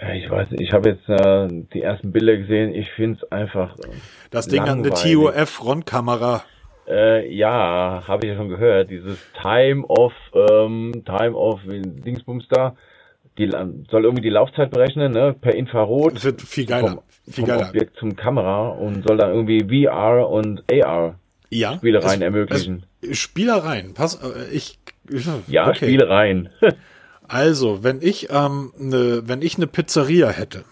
Ja, ich weiß ich habe jetzt äh, die ersten Bilder gesehen, ich finde es einfach. Äh, das Ding hat eine TOF Frontkamera. Äh, ja, habe ich ja schon gehört. Dieses Time of, ähm, Time of Dingsbums da die soll irgendwie die Laufzeit berechnen, ne, per Infrarot. Das wird viel geiler. Vom, viel geiler. Objekt zum Kamera und soll dann irgendwie VR und AR ja, Spielereien es, ermöglichen. Es, Spielereien, pass, äh, ich, ja, okay. Spielereien. also, wenn ich ähm, ne, wenn ich eine Pizzeria hätte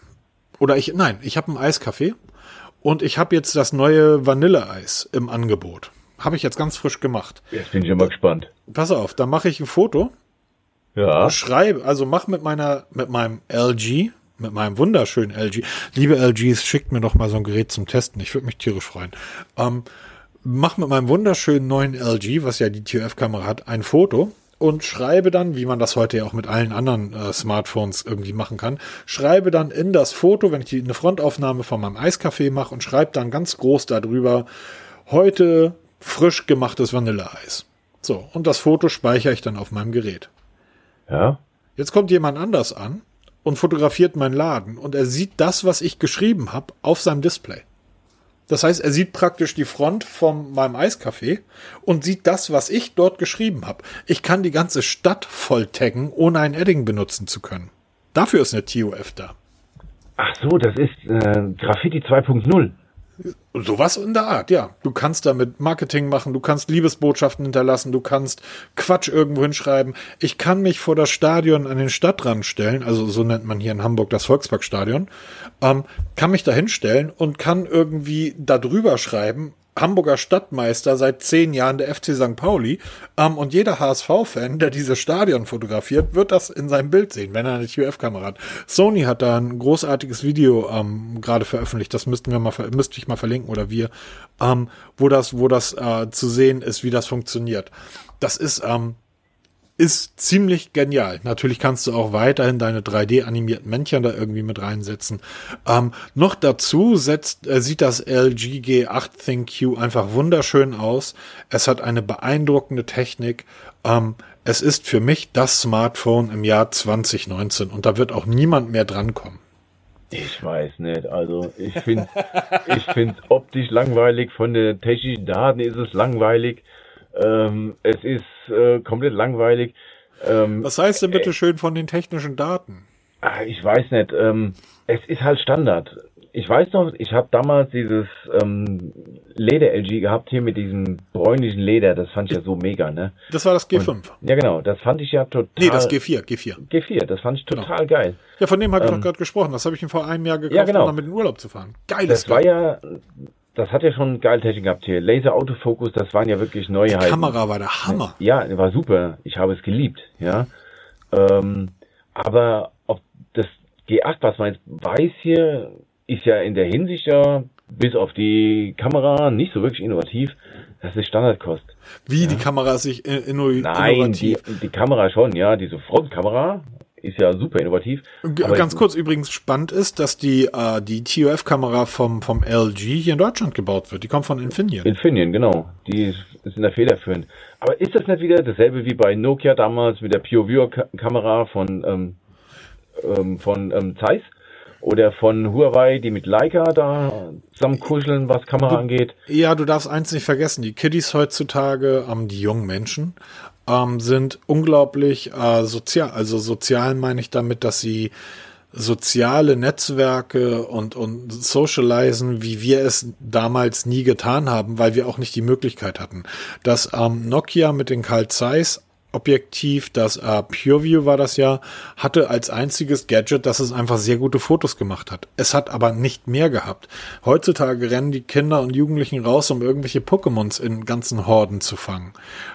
oder ich, nein, ich habe ein Eiscafé und ich habe jetzt das neue Vanilleeis im Angebot. Habe ich jetzt ganz frisch gemacht. Jetzt bin ich immer gespannt. Pass auf, da mache ich ein Foto. Ja. Schreibe, also mach mit meiner, mit meinem LG, mit meinem wunderschönen LG. Liebe LGs, schickt mir doch mal so ein Gerät zum Testen. Ich würde mich tierisch freuen. Ähm, mach mit meinem wunderschönen neuen LG, was ja die TOF-Kamera hat, ein Foto und schreibe dann, wie man das heute ja auch mit allen anderen äh, Smartphones irgendwie machen kann, schreibe dann in das Foto, wenn ich die, eine Frontaufnahme von meinem Eiskaffee mache und schreibe dann ganz groß darüber, heute frisch gemachtes Vanilleeis. So, und das Foto speichere ich dann auf meinem Gerät. Ja. Jetzt kommt jemand anders an und fotografiert meinen Laden und er sieht das, was ich geschrieben habe, auf seinem Display. Das heißt, er sieht praktisch die Front von meinem Eiscafé und sieht das, was ich dort geschrieben habe. Ich kann die ganze Stadt voll taggen, ohne ein Edding benutzen zu können. Dafür ist eine TOF da. Ach so, das ist äh, Graffiti 2.0. Sowas in der Art, ja. Du kannst damit Marketing machen, du kannst Liebesbotschaften hinterlassen, du kannst Quatsch irgendwo hinschreiben. Ich kann mich vor das Stadion an den Stadtrand stellen, also so nennt man hier in Hamburg das Volksparkstadion, ähm, kann mich da hinstellen und kann irgendwie da drüber schreiben, Hamburger Stadtmeister seit zehn Jahren der FC St. Pauli. Ähm, und jeder HSV-Fan, der dieses Stadion fotografiert, wird das in seinem Bild sehen, wenn er eine TUF-Kamera hat. Sony hat da ein großartiges Video ähm, gerade veröffentlicht. Das müssten wir mal, müsste ich mal verlinken oder wir, ähm, wo das, wo das äh, zu sehen ist, wie das funktioniert. Das ist ähm, ist ziemlich genial. Natürlich kannst du auch weiterhin deine 3D-animierten Männchen da irgendwie mit reinsetzen. Ähm, noch dazu setzt, äh, sieht das LG G8 ThinQ einfach wunderschön aus. Es hat eine beeindruckende Technik. Ähm, es ist für mich das Smartphone im Jahr 2019 und da wird auch niemand mehr drankommen. Ich weiß nicht. Also ich finde ich finde optisch langweilig. Von den technischen Daten ist es langweilig. Ähm, es ist äh, komplett langweilig. Ähm, Was heißt denn bitte äh, schön von den technischen Daten? Ah, ich weiß nicht. Ähm, es ist halt Standard. Ich weiß noch, ich habe damals dieses ähm, Leder-LG gehabt hier mit diesem bräunlichen Leder. Das fand ich ja so mega, ne? Das war das G5. Und, ja, genau. Das fand ich ja total. Nee, das G4, G4. G4, das fand ich genau. total genau. geil. Ja, von dem habe ich ähm, doch gerade gesprochen. Das habe ich ihm vor einem Jahr gekauft, ja, genau. um damit in den Urlaub zu fahren. Geiles Das war ja das hat ja schon geile Technik gehabt hier. Laser Autofokus, das waren ja wirklich Neuheiten. Die Kamera war der Hammer. Ja, war super. Ich habe es geliebt, ja. Ähm, aber ob das G8, was man jetzt weiß hier, ist ja in der Hinsicht ja bis auf die Kamera nicht so wirklich innovativ. Das ist Standardkost. Wie ja. die Kamera sich innovativ? Nein, die, die Kamera schon, ja, diese Frontkamera, ist ja super innovativ. Ganz kurz übrigens spannend ist, dass die, äh, die TOF-Kamera vom, vom LG hier in Deutschland gebaut wird. Die kommt von Infineon. Infineon, genau. Die ist, in der federführend. Aber ist das nicht wieder dasselbe wie bei Nokia damals mit der PureView-Kamera von, ähm, ähm, von ähm, Zeiss? Oder von Huawei, die mit Leica da zusammen kuscheln, was Kamera du, angeht. Ja, du darfst eins nicht vergessen, die Kiddies heutzutage, ähm, die jungen Menschen, ähm, sind unglaublich äh, sozial. Also sozial meine ich damit, dass sie soziale Netzwerke und, und socialisen, wie wir es damals nie getan haben, weil wir auch nicht die Möglichkeit hatten. Das ähm, Nokia mit den Carl Zeiss Objektiv, das äh, PureView war das ja, hatte als einziges Gadget, dass es einfach sehr gute Fotos gemacht hat. Es hat aber nicht mehr gehabt. Heutzutage rennen die Kinder und Jugendlichen raus, um irgendwelche Pokémons in ganzen Horden zu fangen.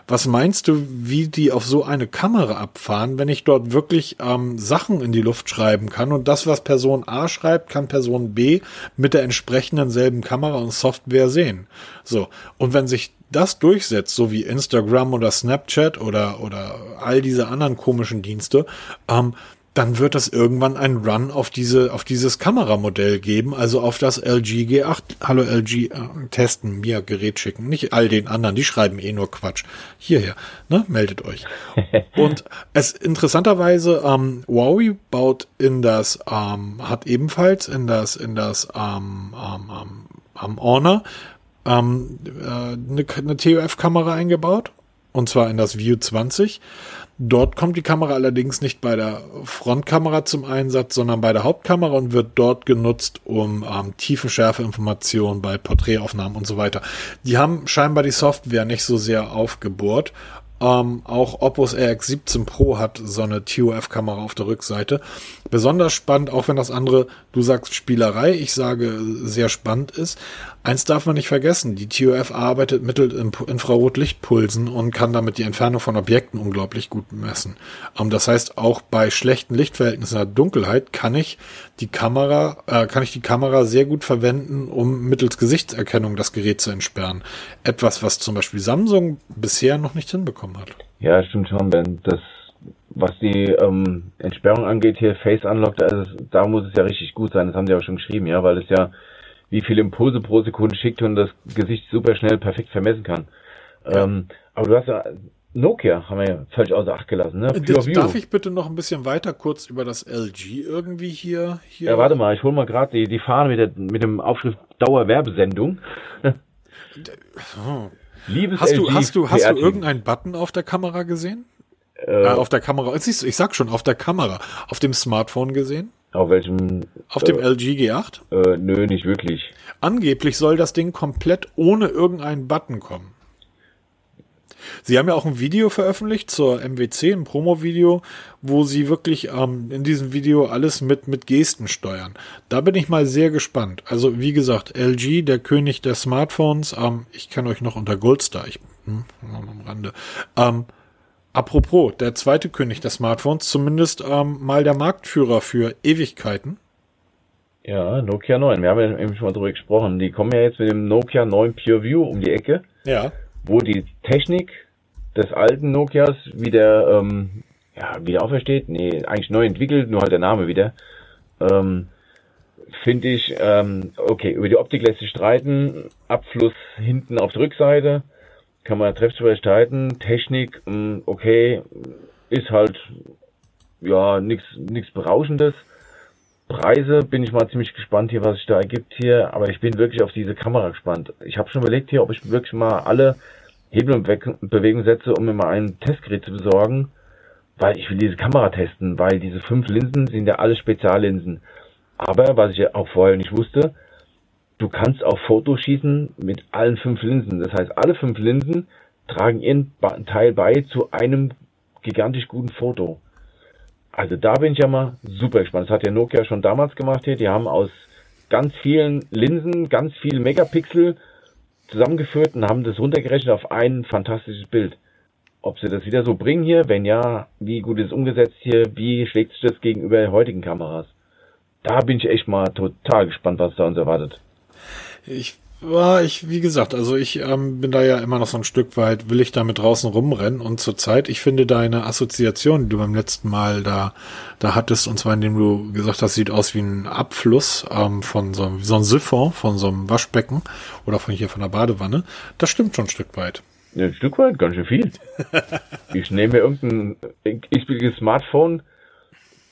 Was meinst du, wie die auf so eine Kamera abfahren, wenn ich dort wirklich ähm, Sachen in die Luft schreiben kann und das, was Person A schreibt, kann Person B mit der entsprechenden selben Kamera und Software sehen. So. Und wenn sich das durchsetzt, so wie Instagram oder Snapchat oder, oder all diese anderen komischen Dienste, ähm, dann wird es irgendwann einen Run auf diese, auf dieses Kameramodell geben, also auf das LG G8. Hallo LG, äh, testen, mir Gerät schicken, nicht all den anderen, die schreiben eh nur Quatsch. Hierher, ne, meldet euch. Und es interessanterweise, ähm, Huawei baut in das, ähm, hat ebenfalls in das, in das, ähm, ähm, ähm, am Honor ähm, äh, eine, eine TOF-Kamera eingebaut, und zwar in das View 20. Dort kommt die Kamera allerdings nicht bei der Frontkamera zum Einsatz, sondern bei der Hauptkamera und wird dort genutzt, um ähm, Tiefenschärfeinformationen bei Porträtaufnahmen und so weiter. Die haben scheinbar die Software nicht so sehr aufgebohrt. Ähm, auch Opus RX 17 Pro hat so eine TOF-Kamera auf der Rückseite. Besonders spannend, auch wenn das andere, du sagst Spielerei, ich sage sehr spannend ist. Eins darf man nicht vergessen, die TUF arbeitet mittels Infrarotlichtpulsen und kann damit die Entfernung von Objekten unglaublich gut messen. Ähm, das heißt, auch bei schlechten Lichtverhältnissen der Dunkelheit kann ich die Kamera, äh, kann ich die Kamera sehr gut verwenden, um mittels Gesichtserkennung das Gerät zu entsperren. Etwas, was zum Beispiel Samsung bisher noch nicht hinbekommen hat. Ja, stimmt schon, Ben. Das was die ähm, Entsperrung angeht, hier Face Unlock, also da muss es ja richtig gut sein, das haben sie auch schon geschrieben, ja, weil es ja wie viele Impulse pro Sekunde schickt und das Gesicht super schnell perfekt vermessen kann. Ja. Ähm, aber du hast ja Nokia haben wir ja völlig außer Acht gelassen, ne? Das, darf ich bitte noch ein bisschen weiter kurz über das LG irgendwie hier, hier? Ja, warte mal, ich hol mal gerade die, die Fahne mit, der, mit dem Aufschrift Dauerwerbesendung. oh. Liebes hast LG, du, hast du, hast du irgendeinen Button auf der Kamera gesehen? Äh, äh, auf der Kamera. Siehst du, ich sag schon, auf der Kamera. Auf dem Smartphone gesehen? Auf welchem? Auf dem äh, LG G8? Äh, nö, nicht wirklich. Angeblich soll das Ding komplett ohne irgendeinen Button kommen. Sie haben ja auch ein Video veröffentlicht zur MWC, ein Promo-Video, wo sie wirklich ähm, in diesem Video alles mit, mit Gesten steuern. Da bin ich mal sehr gespannt. Also, wie gesagt, LG, der König der Smartphones, ähm, ich kenne euch noch unter Goldstar, ich, hm, am Rande, ähm, Apropos, der zweite König der Smartphones, zumindest ähm, mal der Marktführer für Ewigkeiten. Ja, Nokia 9. Wir haben ja eben schon mal drüber gesprochen. Die kommen ja jetzt mit dem Nokia 9 PureView um die Ecke. Ja. Wo die Technik des alten Nokias wieder, ähm, ja, wieder aufersteht. Nee, eigentlich neu entwickelt, nur halt der Name wieder. Ähm, Finde ich, ähm, okay, über die Optik lässt sich streiten. Abfluss hinten auf der Rückseite kann man trefflich drüber streiten. Technik, mm, okay, ist halt ja nichts nichts Berauschendes. Preise bin ich mal ziemlich gespannt hier, was sich da ergibt hier, aber ich bin wirklich auf diese Kamera gespannt. Ich habe schon überlegt hier, ob ich wirklich mal alle Hebel und Bewegungen setze, um mir mal ein Testgerät zu besorgen, weil ich will diese Kamera testen, weil diese fünf Linsen sind ja alle Speziallinsen. Aber was ich auch vorher nicht wusste, du kannst auch Fotos schießen mit allen fünf Linsen. Das heißt, alle fünf Linsen tragen ihren Teil bei zu einem gigantisch guten Foto. Also da bin ich ja mal super gespannt. Das hat ja Nokia schon damals gemacht hier. Die haben aus ganz vielen Linsen, ganz viel Megapixel zusammengeführt und haben das runtergerechnet auf ein fantastisches Bild. Ob sie das wieder so bringen hier, wenn ja, wie gut ist es umgesetzt hier, wie schlägt sich das gegenüber heutigen Kameras? Da bin ich echt mal total gespannt, was da uns erwartet. Ich war ich, wie gesagt, also ich ähm, bin da ja immer noch so ein Stück weit, will ich da mit draußen rumrennen und zurzeit, ich finde deine Assoziation, die du beim letzten Mal da, da hattest, und zwar indem du gesagt hast, sieht aus wie ein Abfluss ähm, von so, so einem Siphon, von so einem Waschbecken oder von hier von der Badewanne, das stimmt schon ein Stück weit. Ja, ein Stück weit, ganz schön viel. ich nehme mir irgendein x-beliebiges Smartphone,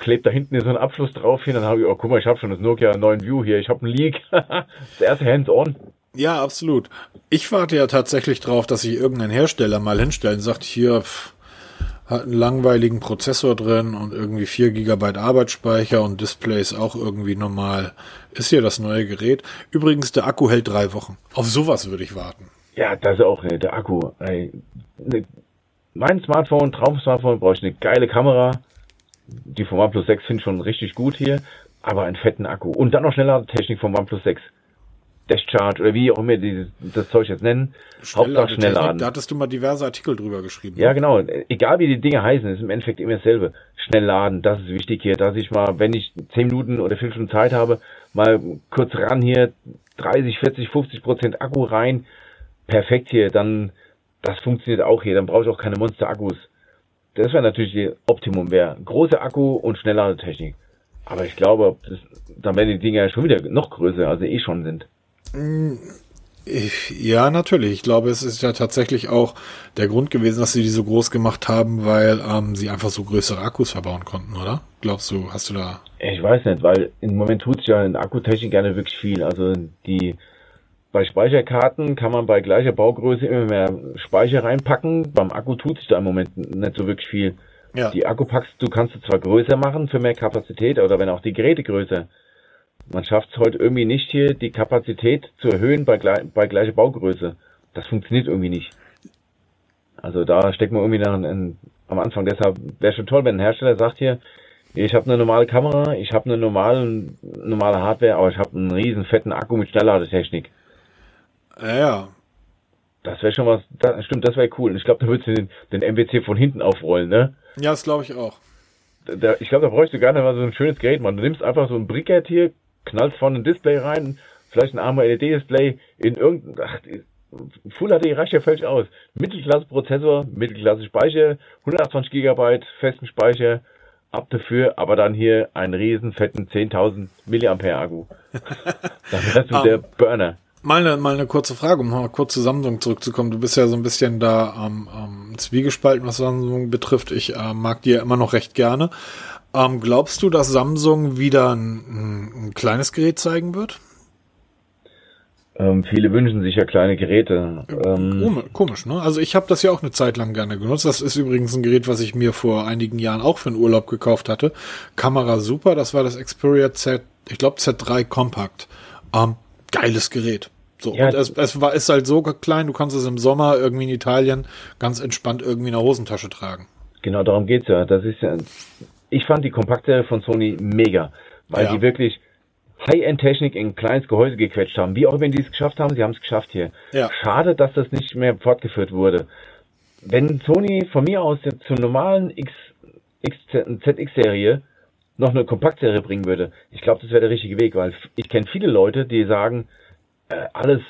klebt da hinten so ein Abfluss drauf hin, dann habe ich, oh guck mal, ich habe schon das Nokia 9 View hier, ich habe einen Leak. das erste Hands-on. Ja, absolut. Ich warte ja tatsächlich drauf, dass sich irgendein Hersteller mal hinstellt und sagt, hier pff, hat einen langweiligen Prozessor drin und irgendwie 4 GB Arbeitsspeicher und Display ist auch irgendwie normal. Ist hier das neue Gerät. Übrigens, der Akku hält drei Wochen. Auf sowas würde ich warten. Ja, das ist auch, der Akku. Ey, ne, mein Smartphone, Traum-Smartphone, brauche ich eine geile Kamera, die vom OnePlus 6 sind schon richtig gut hier, aber einen fetten Akku. Und dann noch schneller Technik vom OnePlus 6. Dashcharge oder wie auch immer dieses, das Zeug jetzt nennen. Hauptsache Schnellladen. Da hattest du mal diverse Artikel drüber geschrieben. Ja, ne? genau. Egal wie die Dinge heißen, ist im Endeffekt immer dasselbe. Schnellladen, das ist wichtig hier, dass ich mal, wenn ich 10 Minuten oder 5 Stunden Zeit habe, mal kurz ran hier, 30, 40, 50 Prozent Akku rein. Perfekt hier, dann, das funktioniert auch hier. Dann brauche ich auch keine Monster-Akkus. Das wäre natürlich die Optimum, wäre große Akku und schnellere Technik. Aber ich glaube, das, dann werden die Dinger ja schon wieder noch größer, als sie eh schon sind. Mm, ja, natürlich. Ich glaube, es ist ja tatsächlich auch der Grund gewesen, dass sie die so groß gemacht haben, weil ähm, sie einfach so größere Akkus verbauen konnten, oder? Glaubst du, hast du da? Ich weiß nicht, weil im Moment tut sich ja in Akkutechnik gerne wirklich viel. Also die bei Speicherkarten kann man bei gleicher Baugröße immer mehr Speicher reinpacken. Beim Akku tut sich da im Moment nicht so wirklich viel. Ja. Die Akkupacks, du kannst es zwar größer machen für mehr Kapazität, oder wenn auch die Geräte größer. Man schafft es heute irgendwie nicht hier, die Kapazität zu erhöhen bei, bei gleicher Baugröße. Das funktioniert irgendwie nicht. Also da steckt man irgendwie nach, in, am Anfang. Deshalb wäre schon toll, wenn ein Hersteller sagt hier, Ich habe eine normale Kamera, ich habe eine normale, normale Hardware, aber ich habe einen riesen fetten Akku mit Schnellladetechnik. Ja, ja. Das wäre schon was, das, stimmt, das wäre cool. Und ich glaube, da würdest du den, den MWC von hinten aufrollen, ne? Ja, das glaube ich auch. Da, ich glaube, da bräuchst du gar nicht mal so ein schönes Gerät, man. Du nimmst einfach so ein Brickett hier, knallst vorne ein Display rein, vielleicht ein armer LED-Display in irgendein, ach, Full HD reicht ja völlig aus. Mittelklasse-Prozessor, Mittelklasse-Speicher, 128 GB festen Speicher, ab dafür, aber dann hier einen riesen fetten 10.000 Milliampere Akku. dann wärst du um, der Burner. Mal eine, mal eine kurze Frage, um mal kurz zu Samsung zurückzukommen. Du bist ja so ein bisschen da am ähm, ähm, zwiegespalten, was Samsung betrifft. Ich äh, mag die ja immer noch recht gerne. Ähm, glaubst du, dass Samsung wieder ein, ein kleines Gerät zeigen wird? Ähm, viele wünschen sich ja kleine Geräte. Ähm, Komisch, ne? Also ich habe das ja auch eine Zeit lang gerne genutzt. Das ist übrigens ein Gerät, was ich mir vor einigen Jahren auch für einen Urlaub gekauft hatte. Kamera super, das war das Xperia Z, ich glaube Z3 Compact. Ähm, geiles Gerät. So, ja, und es, es war, ist halt so klein, du kannst es im Sommer irgendwie in Italien ganz entspannt irgendwie in der Hosentasche tragen. Genau, darum geht's ja. Das ist ja, ich fand die Kompakte von Sony mega, weil ja. die wirklich High-End-Technik in ein kleines Gehäuse gequetscht haben. Wie auch wenn die es geschafft haben, sie haben es geschafft hier. Ja. Schade, dass das nicht mehr fortgeführt wurde. Wenn Sony von mir aus zur normalen X, X, ZX-Serie noch eine Kompaktserie bringen würde, ich glaube, das wäre der richtige Weg, weil ich kenne viele Leute, die sagen, äh, alles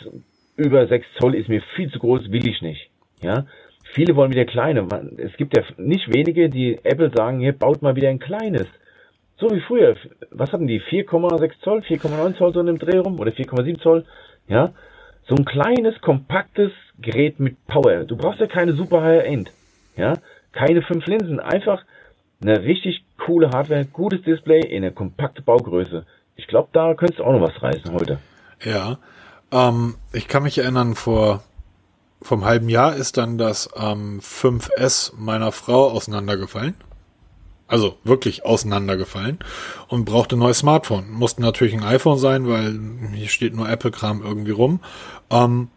über 6 Zoll ist mir viel zu groß, will ich nicht. Ja, viele wollen wieder kleine. Es gibt ja nicht wenige, die Apple sagen, hier baut mal wieder ein kleines. So wie früher. Was hatten die? 4,6 Zoll, 4,9 Zoll so in dem Dreh rum oder 4,7 Zoll? Ja. So ein kleines, kompaktes Gerät mit Power. Du brauchst ja keine super High-End. Ja. Keine fünf Linsen. Einfach eine richtig coole Hardware, gutes Display in eine kompakte Baugröße. Ich glaube, da könntest du auch noch was reißen heute. Ja. Ähm, ich kann mich erinnern, vor vom halben Jahr ist dann das ähm, 5S meiner Frau auseinandergefallen. Also wirklich auseinandergefallen und brauchte ein neues Smartphone. Musste natürlich ein iPhone sein, weil hier steht nur Apple-Kram irgendwie rum. Ähm,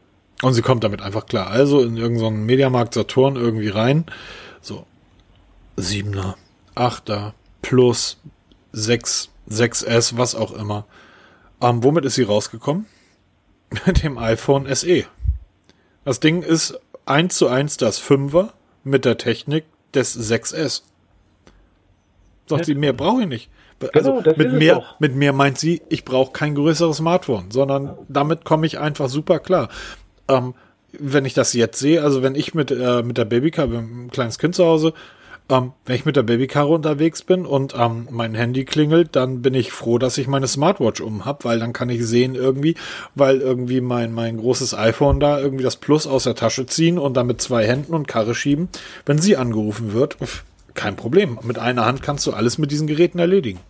und sie kommt damit einfach klar. Also in irgendeinen Mediamarkt Saturn irgendwie rein. So. Siebener, Achter, Plus, 6, 6S, was auch immer. Ähm, womit ist sie rausgekommen? Mit dem iPhone SE. Das Ding ist eins zu eins das 5er mit der Technik des 6S. Sagt sie, mehr brauche ich nicht. Also genau, mit mehr, mit mehr meint sie, ich brauche kein größeres Smartphone, sondern damit komme ich einfach super klar. Ähm, wenn ich das jetzt sehe, also wenn ich mit, äh, mit der Babycar, ein kleines Kind zu Hause, ähm, wenn ich mit der Babykarre unterwegs bin und ähm, mein Handy klingelt, dann bin ich froh, dass ich meine Smartwatch um hab, weil dann kann ich sehen irgendwie, weil irgendwie mein, mein großes iPhone da irgendwie das Plus aus der Tasche ziehen und dann mit zwei Händen und Karre schieben. Wenn sie angerufen wird, kein Problem. Mit einer Hand kannst du alles mit diesen Geräten erledigen.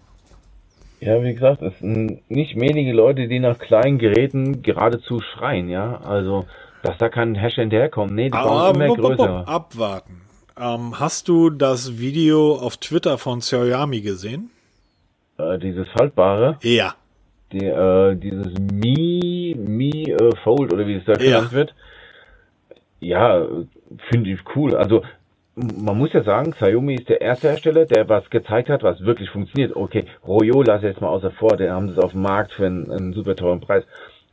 Ja, wie gesagt, es sind nicht wenige Leute, die nach kleinen Geräten geradezu schreien, ja. Also, dass da kein Hash hinterherkommt. Nee, die brauchen immer größer. Abwarten. Ähm, hast du das Video auf Twitter von Xiaomi gesehen? Äh, dieses haltbare? Ja. Die, äh, dieses Mi, Mi äh, Fold oder wie es da genannt ja. wird. Ja, finde ich cool. Also man muss ja sagen, Xiaomi ist der erste Hersteller, der was gezeigt hat, was wirklich funktioniert. Okay, Royo lasse jetzt mal außer vor, der haben das auf dem Markt für einen, einen super teuren Preis.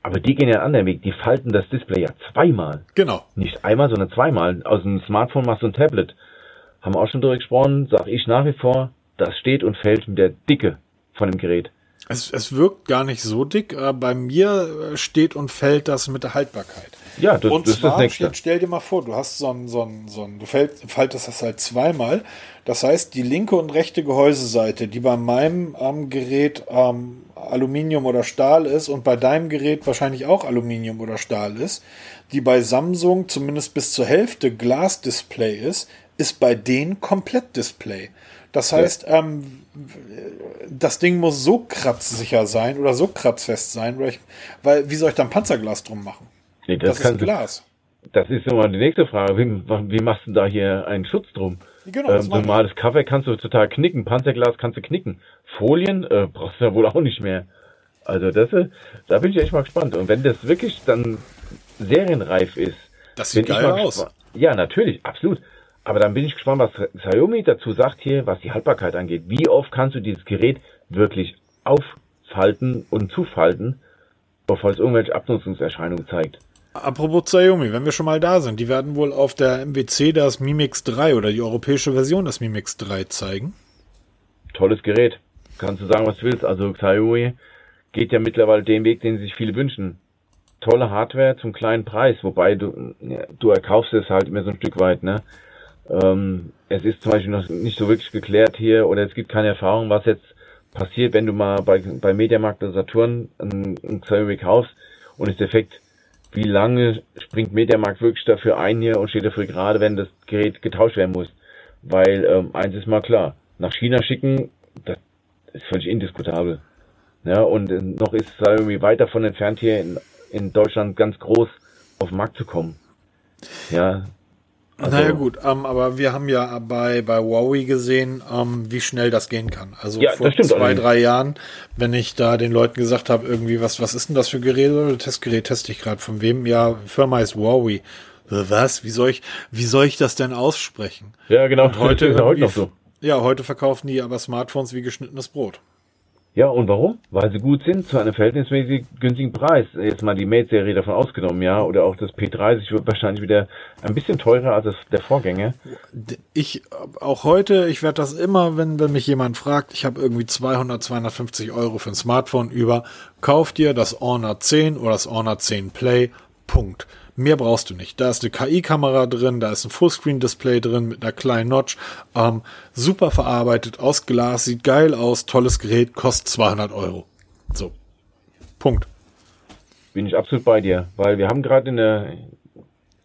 Aber die gehen ja einen anderen Weg. Die falten das Display ja zweimal. Genau. Nicht einmal, sondern zweimal. Aus dem Smartphone machst du ein Tablet. Haben wir auch schon drüber gesprochen. Sag ich nach wie vor, das steht und fällt mit der Dicke von dem Gerät. Es, es wirkt gar nicht so dick. aber Bei mir steht und fällt das mit der Haltbarkeit. Ja, das, und das zwar, ist das nächste. Jetzt stell dir mal vor, du hast so ein, so ein, so ein du fällt, faltest das halt zweimal. Das heißt, die linke und rechte Gehäuseseite, die bei meinem ähm, Gerät ähm, Aluminium oder Stahl ist und bei deinem Gerät wahrscheinlich auch Aluminium oder Stahl ist, die bei Samsung zumindest bis zur Hälfte Glasdisplay ist, ist bei denen komplett Display. Das heißt, ja. ähm, das Ding muss so kratzsicher sein oder so kratzfest sein, weil, ich, weil wie soll ich da ein Panzerglas drum machen? Nee, das, das ist Glas. Das ist nochmal die nächste Frage. Wie, wie machst du da hier einen Schutz drum? Genau, ähm, normales Cover kannst du total knicken, Panzerglas kannst du knicken. Folien äh, brauchst du ja wohl auch nicht mehr. Also das, äh, da bin ich echt mal gespannt. Und wenn das wirklich dann serienreif ist, das sieht geil aus. Ja, natürlich, absolut. Aber dann bin ich gespannt, was Xiaomi dazu sagt hier, was die Haltbarkeit angeht. Wie oft kannst du dieses Gerät wirklich aufhalten und zufalten, bevor es irgendwelche Abnutzungserscheinungen zeigt? Apropos Xiaomi, wenn wir schon mal da sind, die werden wohl auf der MWC das Mi Mix 3 oder die europäische Version des Mi Mix 3 zeigen. Tolles Gerät. Kannst du sagen, was du willst. Also Xiaomi geht ja mittlerweile den Weg, den sich viele wünschen. Tolle Hardware zum kleinen Preis, wobei du, du erkaufst es halt immer so ein Stück weit, ne? Ähm, es ist zum Beispiel noch nicht so wirklich geklärt hier oder es gibt keine Erfahrung, was jetzt passiert, wenn du mal bei, bei Mediamarkt oder Saturn ein, ein Xiaomi kaufst und ist defekt. Wie lange springt Mediamarkt wirklich dafür ein hier und steht dafür gerade, wenn das Gerät getauscht werden muss? Weil ähm, eins ist mal klar, nach China schicken, das ist völlig indiskutabel. Ja, und äh, noch ist Xiaomi weit davon entfernt, hier in, in Deutschland ganz groß auf den Markt zu kommen. Ja, also, naja gut, ähm, aber wir haben ja bei, bei Huawei gesehen, ähm, wie schnell das gehen kann. Also ja, vor zwei, drei Jahren, wenn ich da den Leuten gesagt habe, irgendwie, was, was ist denn das für Geräte? Testgerät teste ich gerade. Von wem? Ja, Firma ist Huawei. Äh, was? Wie soll ich, wie soll ich das denn aussprechen? Ja, genau. Und heute, heute noch so. Ja, heute verkaufen die aber Smartphones wie geschnittenes Brot. Ja, und warum? Weil sie gut sind zu einem verhältnismäßig günstigen Preis. Jetzt mal die Mate-Serie davon ausgenommen, ja. Oder auch das P30 wird wahrscheinlich wieder ein bisschen teurer als das, der Vorgänger. Ich, auch heute, ich werde das immer, wenn, wenn mich jemand fragt, ich habe irgendwie 200, 250 Euro für ein Smartphone über, kauf dir das Honor 10 oder das Honor 10 Play, Punkt. Mehr brauchst du nicht. Da ist eine KI-Kamera drin, da ist ein Fullscreen-Display drin mit einer kleinen Notch. Ähm, super verarbeitet, aus Glas, sieht geil aus, tolles Gerät, kostet 200 Euro. So. Punkt. Bin ich absolut bei dir, weil wir haben gerade eine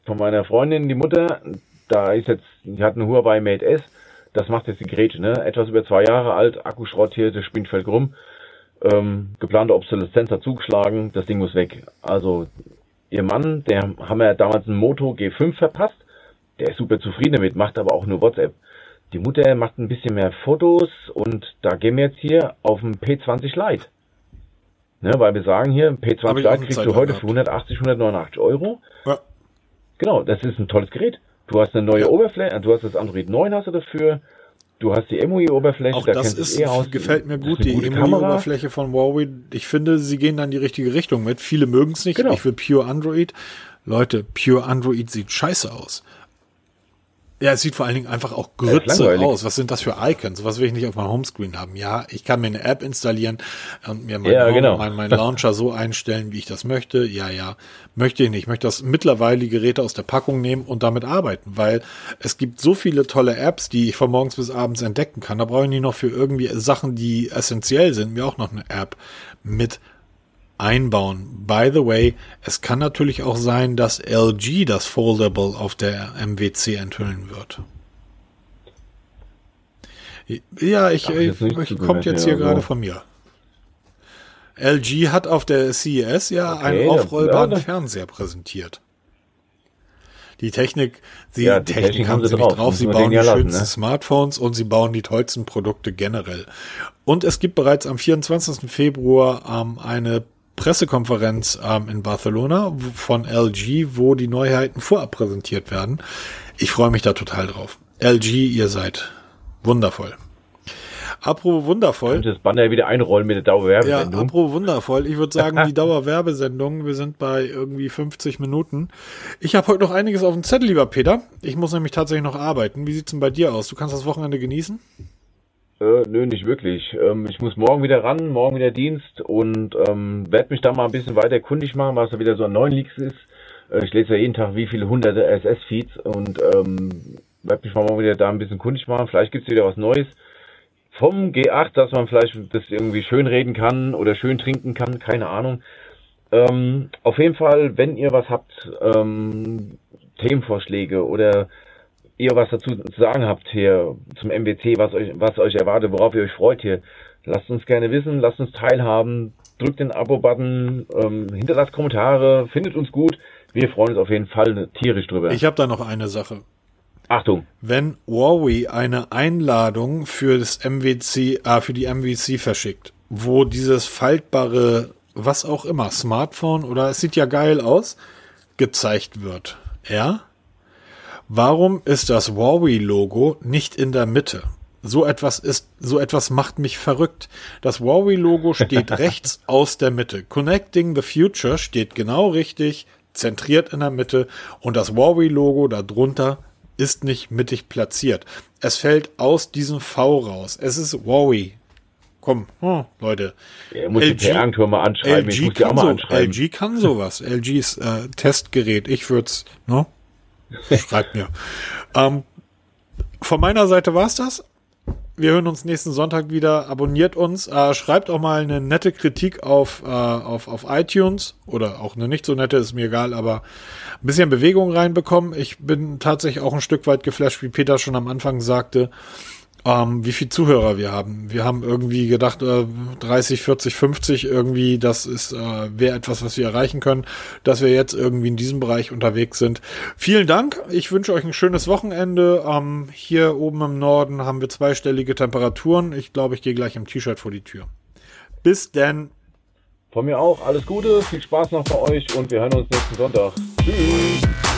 von meiner Freundin, die Mutter, da ist jetzt, die hat eine Huawei Mate S, das macht jetzt die Geräte, ne? Etwas über zwei Jahre alt, Akkuschrott hier, das spinnt völlig rum. Ähm, geplante Obsoleszenz hat zugeschlagen, das Ding muss weg. Also ihr Mann, der haben ja damals ein Moto G5 verpasst. Der ist super zufrieden damit, macht aber auch nur WhatsApp. Die Mutter macht ein bisschen mehr Fotos und da gehen wir jetzt hier auf den P20 Lite. Ne, weil wir sagen hier, P20 Lite kriegst du heute gehabt. für 180, 189 Euro. Ja. Genau, das ist ein tolles Gerät. Du hast eine neue ja. Oberfläche, du hast das Android 9 hast du dafür. Du hast die MUI-Oberfläche, da das ist, eh aus. gefällt mir gut, die MUI-Oberfläche von Huawei. Ich finde, sie gehen dann die richtige Richtung mit. Viele mögen es nicht. Genau. Ich will Pure Android. Leute, Pure Android sieht scheiße aus. Ja, es sieht vor allen Dingen einfach auch Grütze aus. Was sind das für Icons? Was will ich nicht auf meinem Homescreen haben? Ja, ich kann mir eine App installieren und mir meinen ja, genau. mein, mein Launcher so einstellen, wie ich das möchte. Ja, ja, möchte ich nicht. Ich möchte das mittlerweile die Geräte aus der Packung nehmen und damit arbeiten, weil es gibt so viele tolle Apps, die ich von morgens bis abends entdecken kann. Da brauche ich nicht noch für irgendwie Sachen, die essentiell sind, mir auch noch eine App mit einbauen. By the way, es kann natürlich auch sein, dass LG das Foldable auf der MWC enthüllen wird. Ja, ich, ich, ich kommt jetzt hier gerade von mir. LG hat auf der CES ja okay, einen aufrollbaren Fernseher präsentiert. Die Technik, sie, ja, die Technik, Technik haben sie nicht drauf. Sie bauen die schönsten ne? Smartphones und sie bauen die tollsten Produkte generell. Und es gibt bereits am 24. Februar ähm, eine Pressekonferenz ähm, in Barcelona von LG, wo die Neuheiten vorab präsentiert werden. Ich freue mich da total drauf. LG, ihr seid wundervoll. Apropos wundervoll. das Banner wieder einrollen mit der Dauerwerbesendung. Ja, apropos wundervoll. Ich würde sagen, die Dauerwerbesendung, wir sind bei irgendwie 50 Minuten. Ich habe heute noch einiges auf dem Zettel, lieber Peter. Ich muss nämlich tatsächlich noch arbeiten. Wie sieht's denn bei dir aus? Du kannst das Wochenende genießen? Äh, nö, nicht wirklich. Ähm, ich muss morgen wieder ran, morgen wieder Dienst und ähm, werde mich da mal ein bisschen weiter kundig machen, was da wieder so an neuen Leaks ist. Äh, ich lese ja jeden Tag wie viele hunderte SS-Feeds und ähm, werde mich mal morgen wieder da ein bisschen kundig machen. Vielleicht gibt's wieder was Neues vom G8, dass man vielleicht das irgendwie schön reden kann oder schön trinken kann, keine Ahnung. Ähm, auf jeden Fall, wenn ihr was habt, ähm, Themenvorschläge oder ihr was dazu zu sagen habt hier zum MBC, was euch, was euch erwartet, worauf ihr euch freut hier, lasst uns gerne wissen, lasst uns teilhaben, drückt den Abo-Button, ähm, hinterlasst Kommentare, findet uns gut. Wir freuen uns auf jeden Fall tierisch drüber. Ich habe da noch eine Sache. Achtung. Wenn Huawei eine Einladung für das MWC, äh, für die MWC verschickt, wo dieses faltbare, was auch immer, Smartphone oder es sieht ja geil aus, gezeigt wird, ja? Warum ist das Huawei-Logo nicht in der Mitte? So etwas ist, so etwas macht mich verrückt. Das Huawei-Logo steht rechts aus der Mitte. Connecting the Future steht genau richtig, zentriert in der Mitte und das Huawei-Logo darunter ist nicht mittig platziert. Es fällt aus diesem V raus. Es ist Huawei. Komm, hm, Leute. Er muss LG, PR-Agentur mal anschreiben. LG, kann mal so, anschreiben. LG kann sowas. LGs äh, Testgerät. Ich würde es, ne? Schreibt mir. Ähm, von meiner Seite war's das. Wir hören uns nächsten Sonntag wieder. Abonniert uns. Äh, schreibt auch mal eine nette Kritik auf, äh, auf, auf iTunes. Oder auch eine nicht so nette, ist mir egal, aber ein bisschen Bewegung reinbekommen. Ich bin tatsächlich auch ein Stück weit geflasht, wie Peter schon am Anfang sagte ähm, wie viel Zuhörer wir haben. Wir haben irgendwie gedacht, äh, 30, 40, 50 irgendwie, das ist äh, wäre etwas, was wir erreichen können, dass wir jetzt irgendwie in diesem Bereich unterwegs sind. Vielen Dank. Ich wünsche euch ein schönes Wochenende. Ähm, hier oben im Norden haben wir zweistellige Temperaturen. Ich glaube, ich gehe gleich im T-Shirt vor die Tür. Bis denn. Von mir auch alles Gute, viel Spaß noch bei euch und wir hören uns nächsten Sonntag. Tschüss.